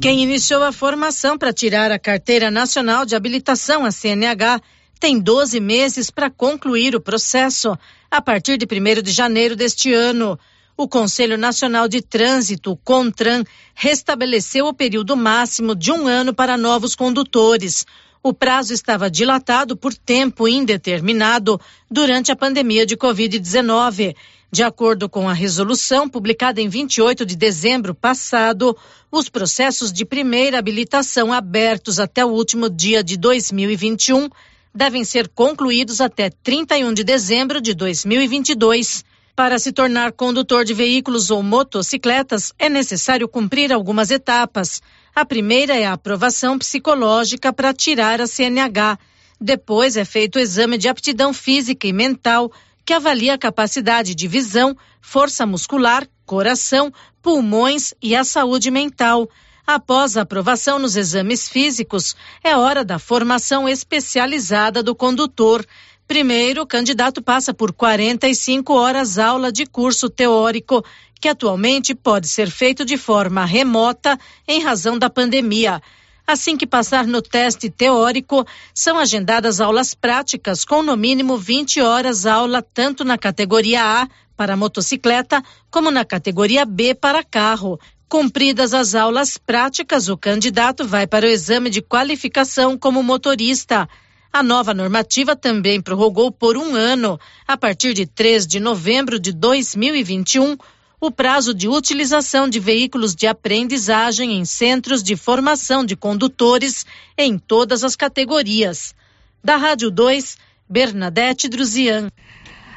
Quem iniciou a formação para tirar a carteira nacional de habilitação, a CNH, tem 12 meses para concluir o processo, a partir de 1 de janeiro deste ano. O Conselho Nacional de Trânsito, CONTRAN, restabeleceu o período máximo de um ano para novos condutores. O prazo estava dilatado por tempo indeterminado durante a pandemia de Covid-19. De acordo com a resolução publicada em 28 de dezembro passado, os processos de primeira habilitação abertos até o último dia de 2021 devem ser concluídos até 31 de dezembro de 2022. Para se tornar condutor de veículos ou motocicletas, é necessário cumprir algumas etapas. A primeira é a aprovação psicológica para tirar a CNH. Depois é feito o exame de aptidão física e mental, que avalia a capacidade de visão, força muscular, coração, pulmões e a saúde mental. Após a aprovação nos exames físicos, é hora da formação especializada do condutor. Primeiro, o candidato passa por 45 horas aula de curso teórico, que atualmente pode ser feito de forma remota em razão da pandemia. Assim que passar no teste teórico, são agendadas aulas práticas com no mínimo 20 horas aula tanto na categoria A para motocicleta como na categoria B para carro. Cumpridas as aulas práticas, o candidato vai para o exame de qualificação como motorista. A nova normativa também prorrogou por um ano, a partir de 3 de novembro de 2021, o prazo de utilização de veículos de aprendizagem em centros de formação de condutores em todas as categorias. Da Rádio 2, Bernadette Druzian.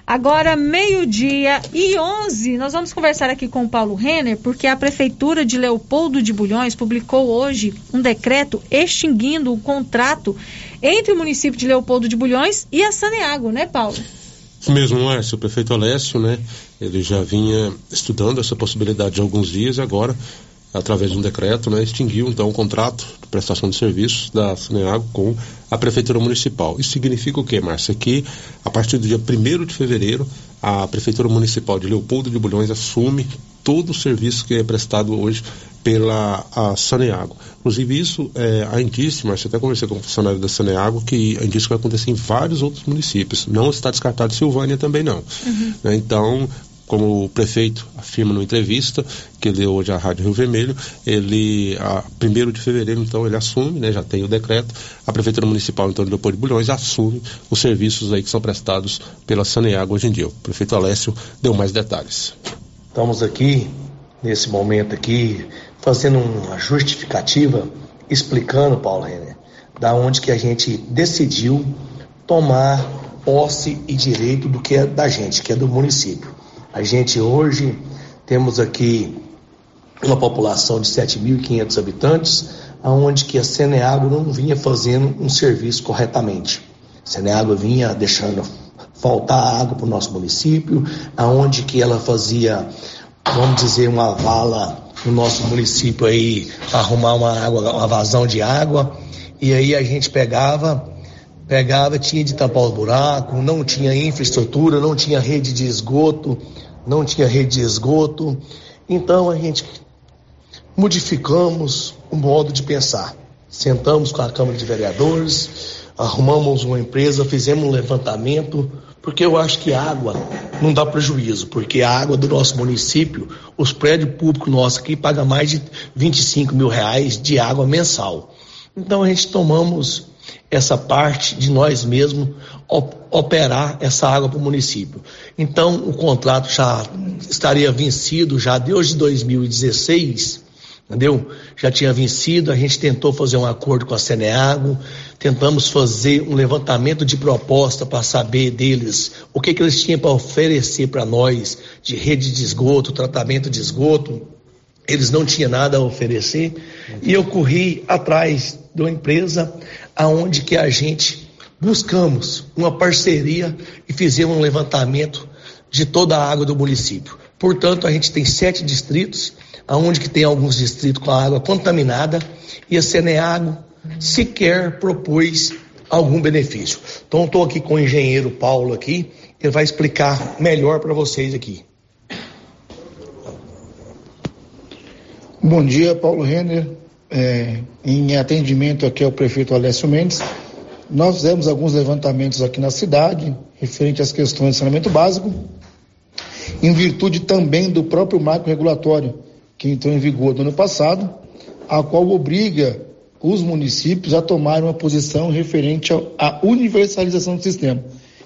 Agora, meio-dia e 11, nós vamos conversar aqui com o Paulo Renner, porque a Prefeitura de Leopoldo de Bulhões publicou hoje um decreto extinguindo o contrato entre o município de Leopoldo de Bulhões e a Saneago, né, Paulo? Mesmo, Márcio, o prefeito Alessio, né, ele já vinha estudando essa possibilidade há alguns dias e agora através de um decreto, né, extinguiu então o contrato de prestação de serviços da Saneago com a Prefeitura Municipal. Isso significa o quê, Márcia? Que a partir do dia 1 de fevereiro, a Prefeitura Municipal de Leopoldo de Bulhões assume todo o serviço que é prestado hoje pela a Saneago. Inclusive, isso é, a indício, Márcia, até conversei com o funcionário da Saneago, que a indício vai acontecer em vários outros municípios. Não está descartado Silvânia também não. Uhum. Né? Então, como o prefeito afirma numa entrevista que deu hoje à Rádio Rio Vermelho, ele, a 1 de fevereiro, então, ele assume, né, já tem o decreto, a Prefeitura Municipal, então, de Leopoldo de Bulhões, assume os serviços aí que são prestados pela Saneago hoje em dia. O prefeito Alessio deu mais detalhes. Estamos aqui, nesse momento aqui, fazendo uma justificativa, explicando, Paulo Renner, da onde que a gente decidiu tomar posse e direito do que é da gente, que é do município. A gente hoje temos aqui uma população de 7.500 habitantes, aonde que a Seneago não vinha fazendo um serviço corretamente. A Seneago vinha deixando faltar água para o nosso município, aonde que ela fazia, vamos dizer, uma vala no nosso município aí, arrumar uma água, uma vazão de água, e aí a gente pegava, pegava, tinha de tampar os buracos, não tinha infraestrutura, não tinha rede de esgoto, não tinha rede de esgoto. Então a gente modificamos o modo de pensar. Sentamos com a Câmara de Vereadores, arrumamos uma empresa, fizemos um levantamento, porque eu acho que água não dá prejuízo, porque a água do nosso município, os prédios públicos nossos aqui pagam mais de 25 mil reais de água mensal. Então a gente tomamos essa parte de nós mesmos operar essa água para o município. Então, o contrato já estaria vencido já desde 2016, entendeu? Já tinha vencido, a gente tentou fazer um acordo com a Seneago, tentamos fazer um levantamento de proposta para saber deles o que, que eles tinham para oferecer para nós de rede de esgoto, tratamento de esgoto. eles não tinham nada a oferecer e eu corri atrás de uma empresa aonde que a gente buscamos uma parceria e fizemos um levantamento de toda a água do município. Portanto, a gente tem sete distritos, aonde que tem alguns distritos com a água contaminada e a Ceneago sequer propôs algum benefício. Então, estou aqui com o engenheiro Paulo aqui, ele vai explicar melhor para vocês aqui. Bom dia, Paulo Renner. É, em atendimento aqui ao prefeito Alessio Mendes, nós fizemos alguns levantamentos aqui na cidade, referente às questões de saneamento básico, em virtude também do próprio marco regulatório que entrou em vigor no ano passado, a qual obriga os municípios a tomar uma posição referente à universalização do sistema.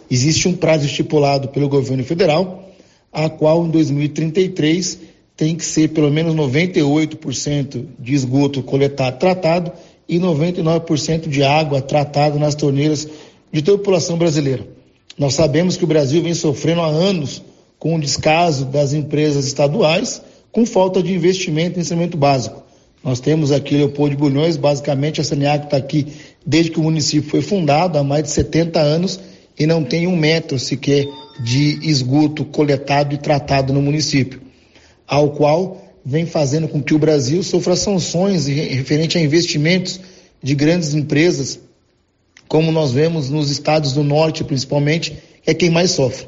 Existe um prazo estipulado pelo governo federal, a qual em 2033 tem que ser pelo menos 98% de esgoto coletado tratado e 99% de água tratada nas torneiras de toda a população brasileira. Nós sabemos que o Brasil vem sofrendo há anos com o descaso das empresas estaduais, com falta de investimento em saneamento básico. Nós temos aqui Leopoldo de Bulhões, basicamente a Saneago está aqui desde que o município foi fundado, há mais de 70 anos, e não tem um metro sequer de esgoto coletado e tratado no município ao qual vem fazendo com que o Brasil sofra sanções referente a investimentos de grandes empresas, como nós vemos nos estados do norte, principalmente, é quem mais sofre.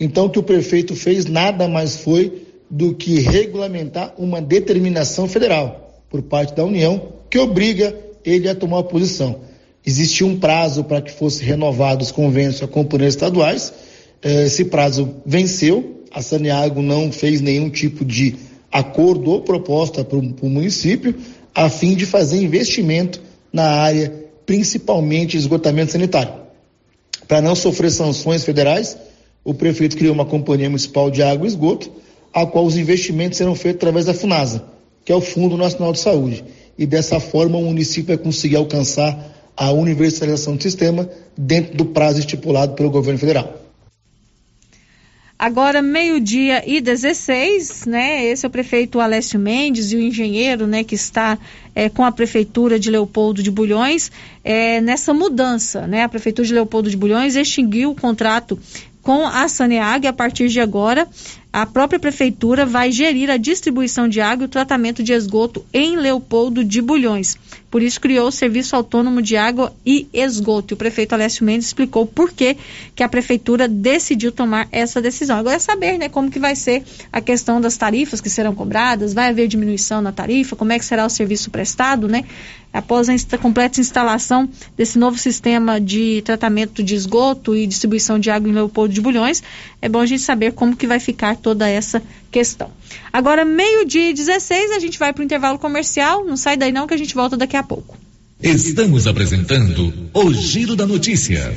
Então, o que o prefeito fez nada mais foi do que regulamentar uma determinação federal por parte da União que obriga ele a tomar posição. Existia um prazo para que fossem renovados os convênios com componentes estaduais. Eh, esse prazo venceu, a Saneago não fez nenhum tipo de acordo ou proposta para o município a fim de fazer investimento na área, principalmente esgotamento sanitário. Para não sofrer sanções federais, o prefeito criou uma companhia municipal de água e esgoto, a qual os investimentos serão feitos através da FUNASA, que é o Fundo Nacional de Saúde. E dessa forma o município vai conseguir alcançar a universalização do sistema dentro do prazo estipulado pelo governo federal. Agora, meio-dia e 16, né? Esse é o prefeito Alessio Mendes e o engenheiro, né, que está é, com a prefeitura de Leopoldo de Bulhões é, nessa mudança, né? A prefeitura de Leopoldo de Bulhões extinguiu o contrato com a Saneag a partir de agora a própria prefeitura vai gerir a distribuição de água e o tratamento de esgoto em Leopoldo de Bulhões. Por isso criou o Serviço Autônomo de Água e Esgoto. E o prefeito Alessio Mendes explicou por que, que a prefeitura decidiu tomar essa decisão. Agora é saber né, como que vai ser a questão das tarifas que serão cobradas, vai haver diminuição na tarifa, como é que será o serviço prestado, né? Após a insta completa instalação desse novo sistema de tratamento de esgoto e distribuição de água em Leopoldo de Bulhões, é bom a gente saber como que vai ficar toda essa questão. Agora, meio-dia e 16, a gente vai para o intervalo comercial. Não sai daí não que a gente volta daqui a pouco. Estamos apresentando o Giro da Notícia.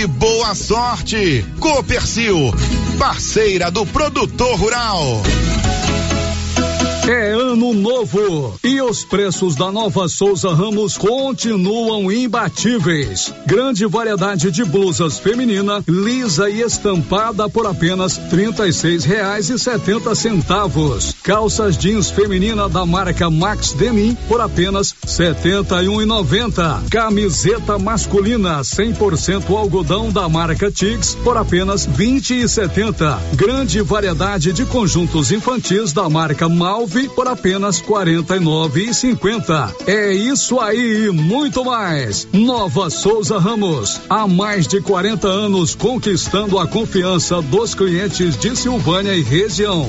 e boa sorte. Copercil, parceira do produtor rural. É ano novo e os preços da Nova Souza Ramos continuam imbatíveis. Grande variedade de blusas feminina, lisa e estampada por apenas trinta e seis reais e setenta centavos. Calças jeans feminina da marca Max Denim por apenas setenta e um e noventa. Camiseta masculina 100% algodão da marca Tix por apenas vinte e setenta. Grande variedade de conjuntos infantis da marca Malve por apenas quarenta e nove e cinquenta. É isso aí e muito mais. Nova Souza Ramos, há mais de 40 anos conquistando a confiança dos clientes de Silvânia e região.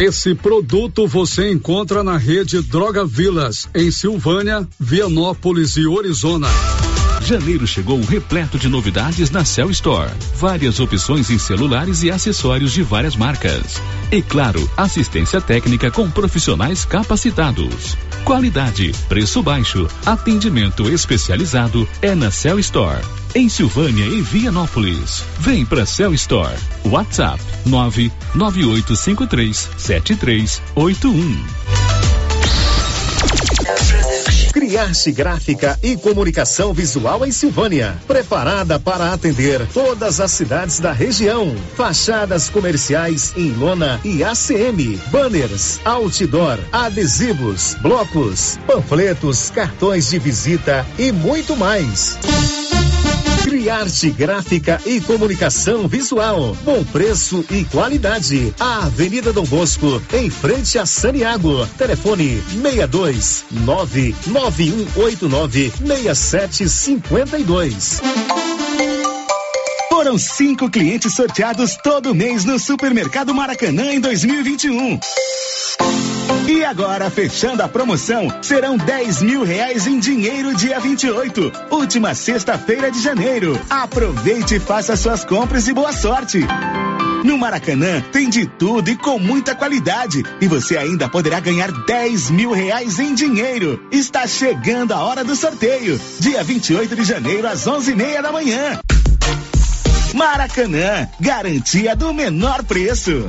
Esse produto você encontra na rede Droga Vilas, em Silvânia, Vianópolis e Orizona. Janeiro chegou repleto de novidades na Cell Store. Várias opções em celulares e acessórios de várias marcas. E claro, assistência técnica com profissionais capacitados. Qualidade, preço baixo, atendimento especializado é na Cell Store. Em Silvânia e Vianópolis. Vem pra Cell Store. WhatsApp 99853 7381. Criarte Gráfica e Comunicação Visual em Silvânia. Preparada para atender todas as cidades da região. Fachadas comerciais em lona e ACM. Banners, outdoor, adesivos, blocos, panfletos, cartões de visita e muito mais. Criarte Gráfica e Comunicação Visual. Bom preço e qualidade. A Avenida Dom Bosco, em frente a Saniago. Telefone 62 99189 6752. Foram cinco clientes sorteados todo mês no Supermercado Maracanã em 2021. E agora, fechando a promoção, serão 10 mil reais em dinheiro dia 28, última sexta-feira de janeiro. Aproveite e faça suas compras e boa sorte. No Maracanã tem de tudo e com muita qualidade. E você ainda poderá ganhar 10 mil reais em dinheiro. Está chegando a hora do sorteio. Dia 28 de janeiro, às 11 e meia da manhã. Maracanã, garantia do menor preço.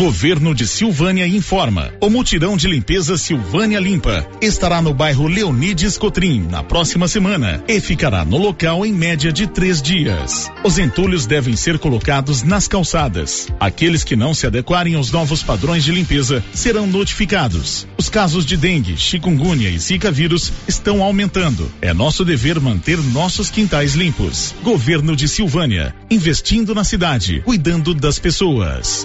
Governo de Silvânia informa. O mutirão de limpeza Silvânia Limpa estará no bairro Leonides Cotrim na próxima semana e ficará no local em média de três dias. Os entulhos devem ser colocados nas calçadas. Aqueles que não se adequarem aos novos padrões de limpeza serão notificados. Os casos de dengue, chikungunya e zika vírus estão aumentando. É nosso dever manter nossos quintais limpos. Governo de Silvânia, investindo na cidade, cuidando das pessoas.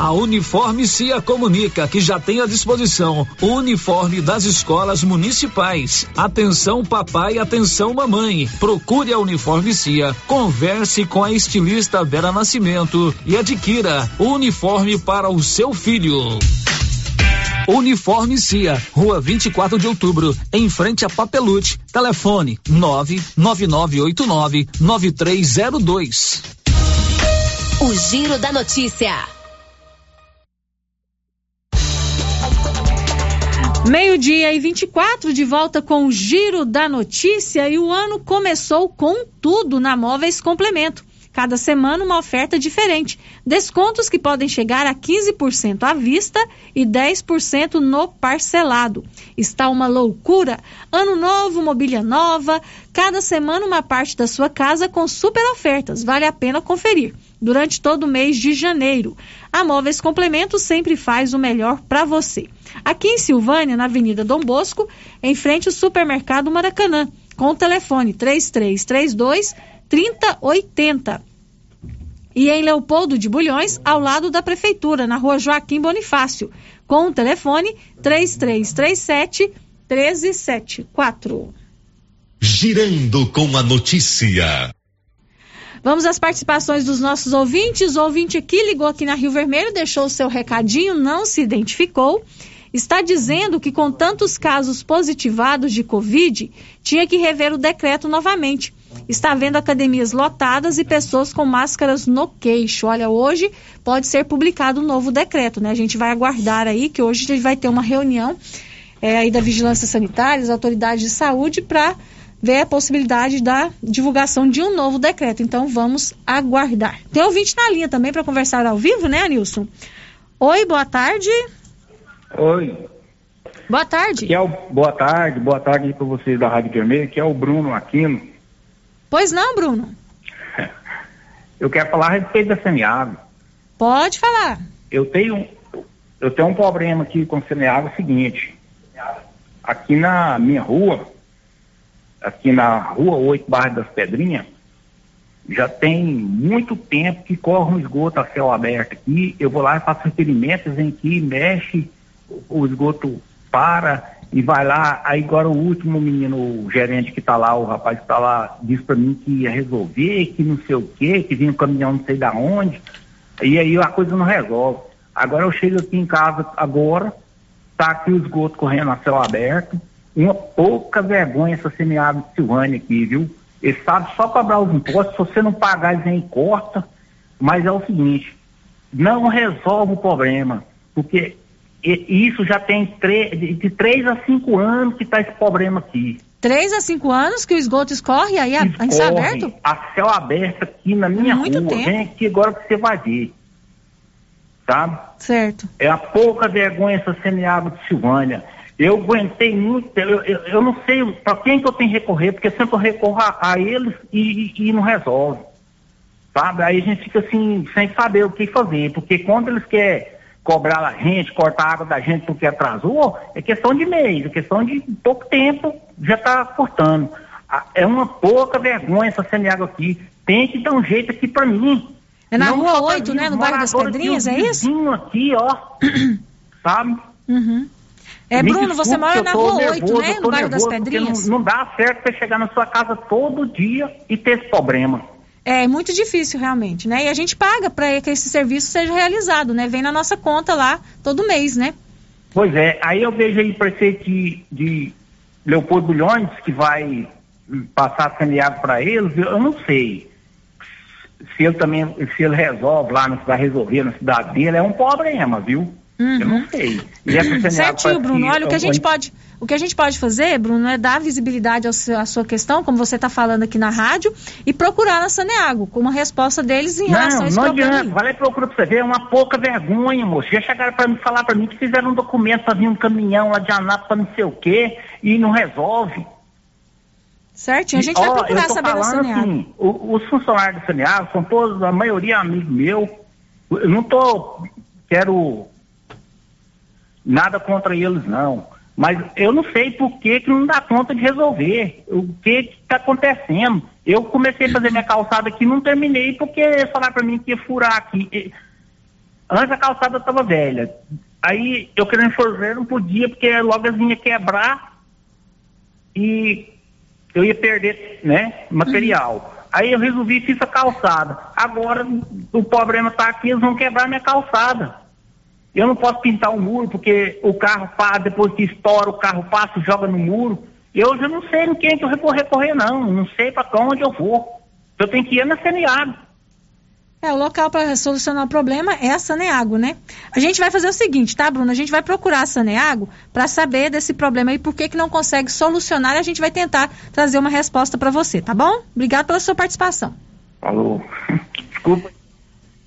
A Uniforme Cia comunica que já tem à disposição o uniforme das escolas municipais. Atenção papai, atenção mamãe. Procure a Uniforme Cia, converse com a estilista Vera Nascimento e adquira o uniforme para o seu filho. Uniforme Cia, Rua 24 de Outubro, em frente a Papelute. Telefone 99989 9302. O Giro da Notícia. Meio-dia e 24, de volta com o Giro da Notícia e o ano começou com tudo na Móveis Complemento. Cada semana uma oferta diferente. Descontos que podem chegar a 15% à vista e 10% no parcelado. Está uma loucura. Ano novo, mobília nova. Cada semana uma parte da sua casa com super ofertas. Vale a pena conferir. Durante todo o mês de janeiro. A Móveis Complemento sempre faz o melhor para você. Aqui em Silvânia, na Avenida Dom Bosco, em frente ao Supermercado Maracanã, com o telefone 3332 3080. E em Leopoldo de Bulhões, ao lado da Prefeitura, na rua Joaquim Bonifácio, com o telefone 3337 1374. Girando com a notícia. Vamos às participações dos nossos ouvintes. O ouvinte aqui ligou aqui na Rio Vermelho, deixou o seu recadinho, não se identificou. Está dizendo que com tantos casos positivados de Covid, tinha que rever o decreto novamente. Está vendo academias lotadas e pessoas com máscaras no queixo. Olha, hoje pode ser publicado um novo decreto, né? A gente vai aguardar aí que hoje a gente vai ter uma reunião é, aí da Vigilância Sanitária, das autoridades de saúde, para ver a possibilidade da divulgação de um novo decreto. Então vamos aguardar. Tem ouvinte na linha também para conversar ao vivo, né, Nilson? Oi, boa tarde. Oi. Boa tarde. Que é o, boa tarde, boa tarde para vocês da Rádio Vermelho, que é o Bruno Aquino. Pois não, Bruno? Eu quero falar a respeito da Semiágua. Pode falar. Eu tenho, eu tenho um problema aqui com Semiágua, é o seguinte. Aqui na minha rua, aqui na rua 8, bairro das Pedrinhas, já tem muito tempo que corre um esgoto a céu aberto aqui. Eu vou lá e faço experimentos em que mexe, o esgoto para e vai lá. Aí agora o último menino, o gerente que está lá, o rapaz que está lá, disse para mim que ia resolver, que não sei o quê, que vinha um caminhão não sei da onde. E aí a coisa não resolve. Agora eu chego aqui em casa agora, tá aqui o esgoto correndo a céu aberto. Uma pouca vergonha essa de Silvânia aqui, viu? Ele sabe só cobrar os impostos, se você não pagar, eles vêm e corta. Mas é o seguinte, não resolve o problema, porque isso já tem de três a cinco anos que está esse problema aqui. Três a cinco anos que o esgoto escorre aí a, escorre, a céu aberto? A céu aberto aqui na minha Muito rua. Tempo. Vem aqui agora que você vai ver. Sabe? Certo. É a pouca vergonha essa semeada de Silvânia. Eu aguentei muito, eu, eu, eu não sei para quem que eu tenho que recorrer, porque sempre eu recorro a, a eles e, e, e, não resolve. Sabe? Aí a gente fica assim, sem saber o que fazer, porque quando eles querem cobrar a gente, cortar a água da gente porque atrasou, é questão de mês, é questão de pouco tempo, já está cortando. É uma pouca vergonha essa água aqui. Tem que dar um jeito aqui para mim. É na não rua 8, né? No bairro das Pedrinhas, é isso? aqui, ó. sabe? Uhum. É, Me Bruno, você mora na rua nervoso, 8, né? No bairro das Pedrinhas? Não, não, dá certo você chegar na sua casa todo dia e ter esse problema. É muito difícil, realmente, né? E a gente paga para que esse serviço seja realizado, né? Vem na nossa conta lá todo mês, né? Pois é, aí eu vejo aí prefeito de, de Leopoldo Bulhões, que vai passar saneado para eles, eu não sei se ele também, se ele resolve lá, vai resolver na cidade dele, é um problema, viu? Uhum. Eu não sei. E Certinho, Bruno. Olha, o que a gente pode, o que a gente pode fazer, Bruno, é dar visibilidade à sua questão, como você está falando aqui na rádio, e procurar na Saneago, com uma resposta deles em não, relação a esse não. Não, vai lá e procura para você ver, é uma pouca vergonha, moço. Já chegaram para falar para mim que fizeram um documento para vir um caminhão lá de Anápolis para não sei o quê, e não resolve. Certinho, a gente e, vai procurar saber da Saneago. Assim, os funcionários da Saneago são todos, a maioria é amigo meu, eu não estou quero nada contra eles, não. Mas eu não sei por que, que não dá conta de resolver. O que está acontecendo? Eu comecei a fazer minha calçada aqui não terminei porque falaram para mim que ia furar aqui. Antes a calçada estava velha. Aí eu querendo fazer, não podia, porque logo as ia quebrar e eu ia perder né, material. Aí eu resolvi fiz a calçada. Agora o problema está aqui, eles vão quebrar minha calçada. Eu não posso pintar um muro porque o carro passa, depois que estoura, o carro passa, joga no muro. Eu já não sei em quem que eu vou recorrer, não. Não sei para onde eu vou. Eu tenho que ir na Saneago. É, o local para solucionar o problema é a Saneago, né? A gente vai fazer o seguinte, tá, Bruno? A gente vai procurar a Saneago para saber desse problema e por que, que não consegue solucionar e a gente vai tentar trazer uma resposta para você, tá bom? Obrigado pela sua participação. Falou. Desculpa.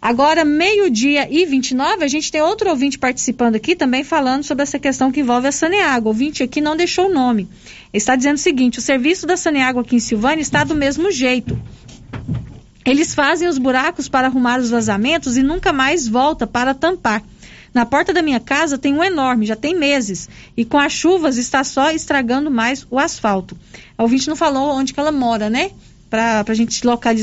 Agora, meio-dia e 29, a gente tem outro ouvinte participando aqui também falando sobre essa questão que envolve a Saneago. O ouvinte aqui não deixou o nome. Está dizendo o seguinte: o serviço da Saneago aqui em Silvânia está do mesmo jeito. Eles fazem os buracos para arrumar os vazamentos e nunca mais volta para tampar. Na porta da minha casa tem um enorme, já tem meses, e com as chuvas está só estragando mais o asfalto. A ouvinte não falou onde que ela mora, né? Para a gente localizar.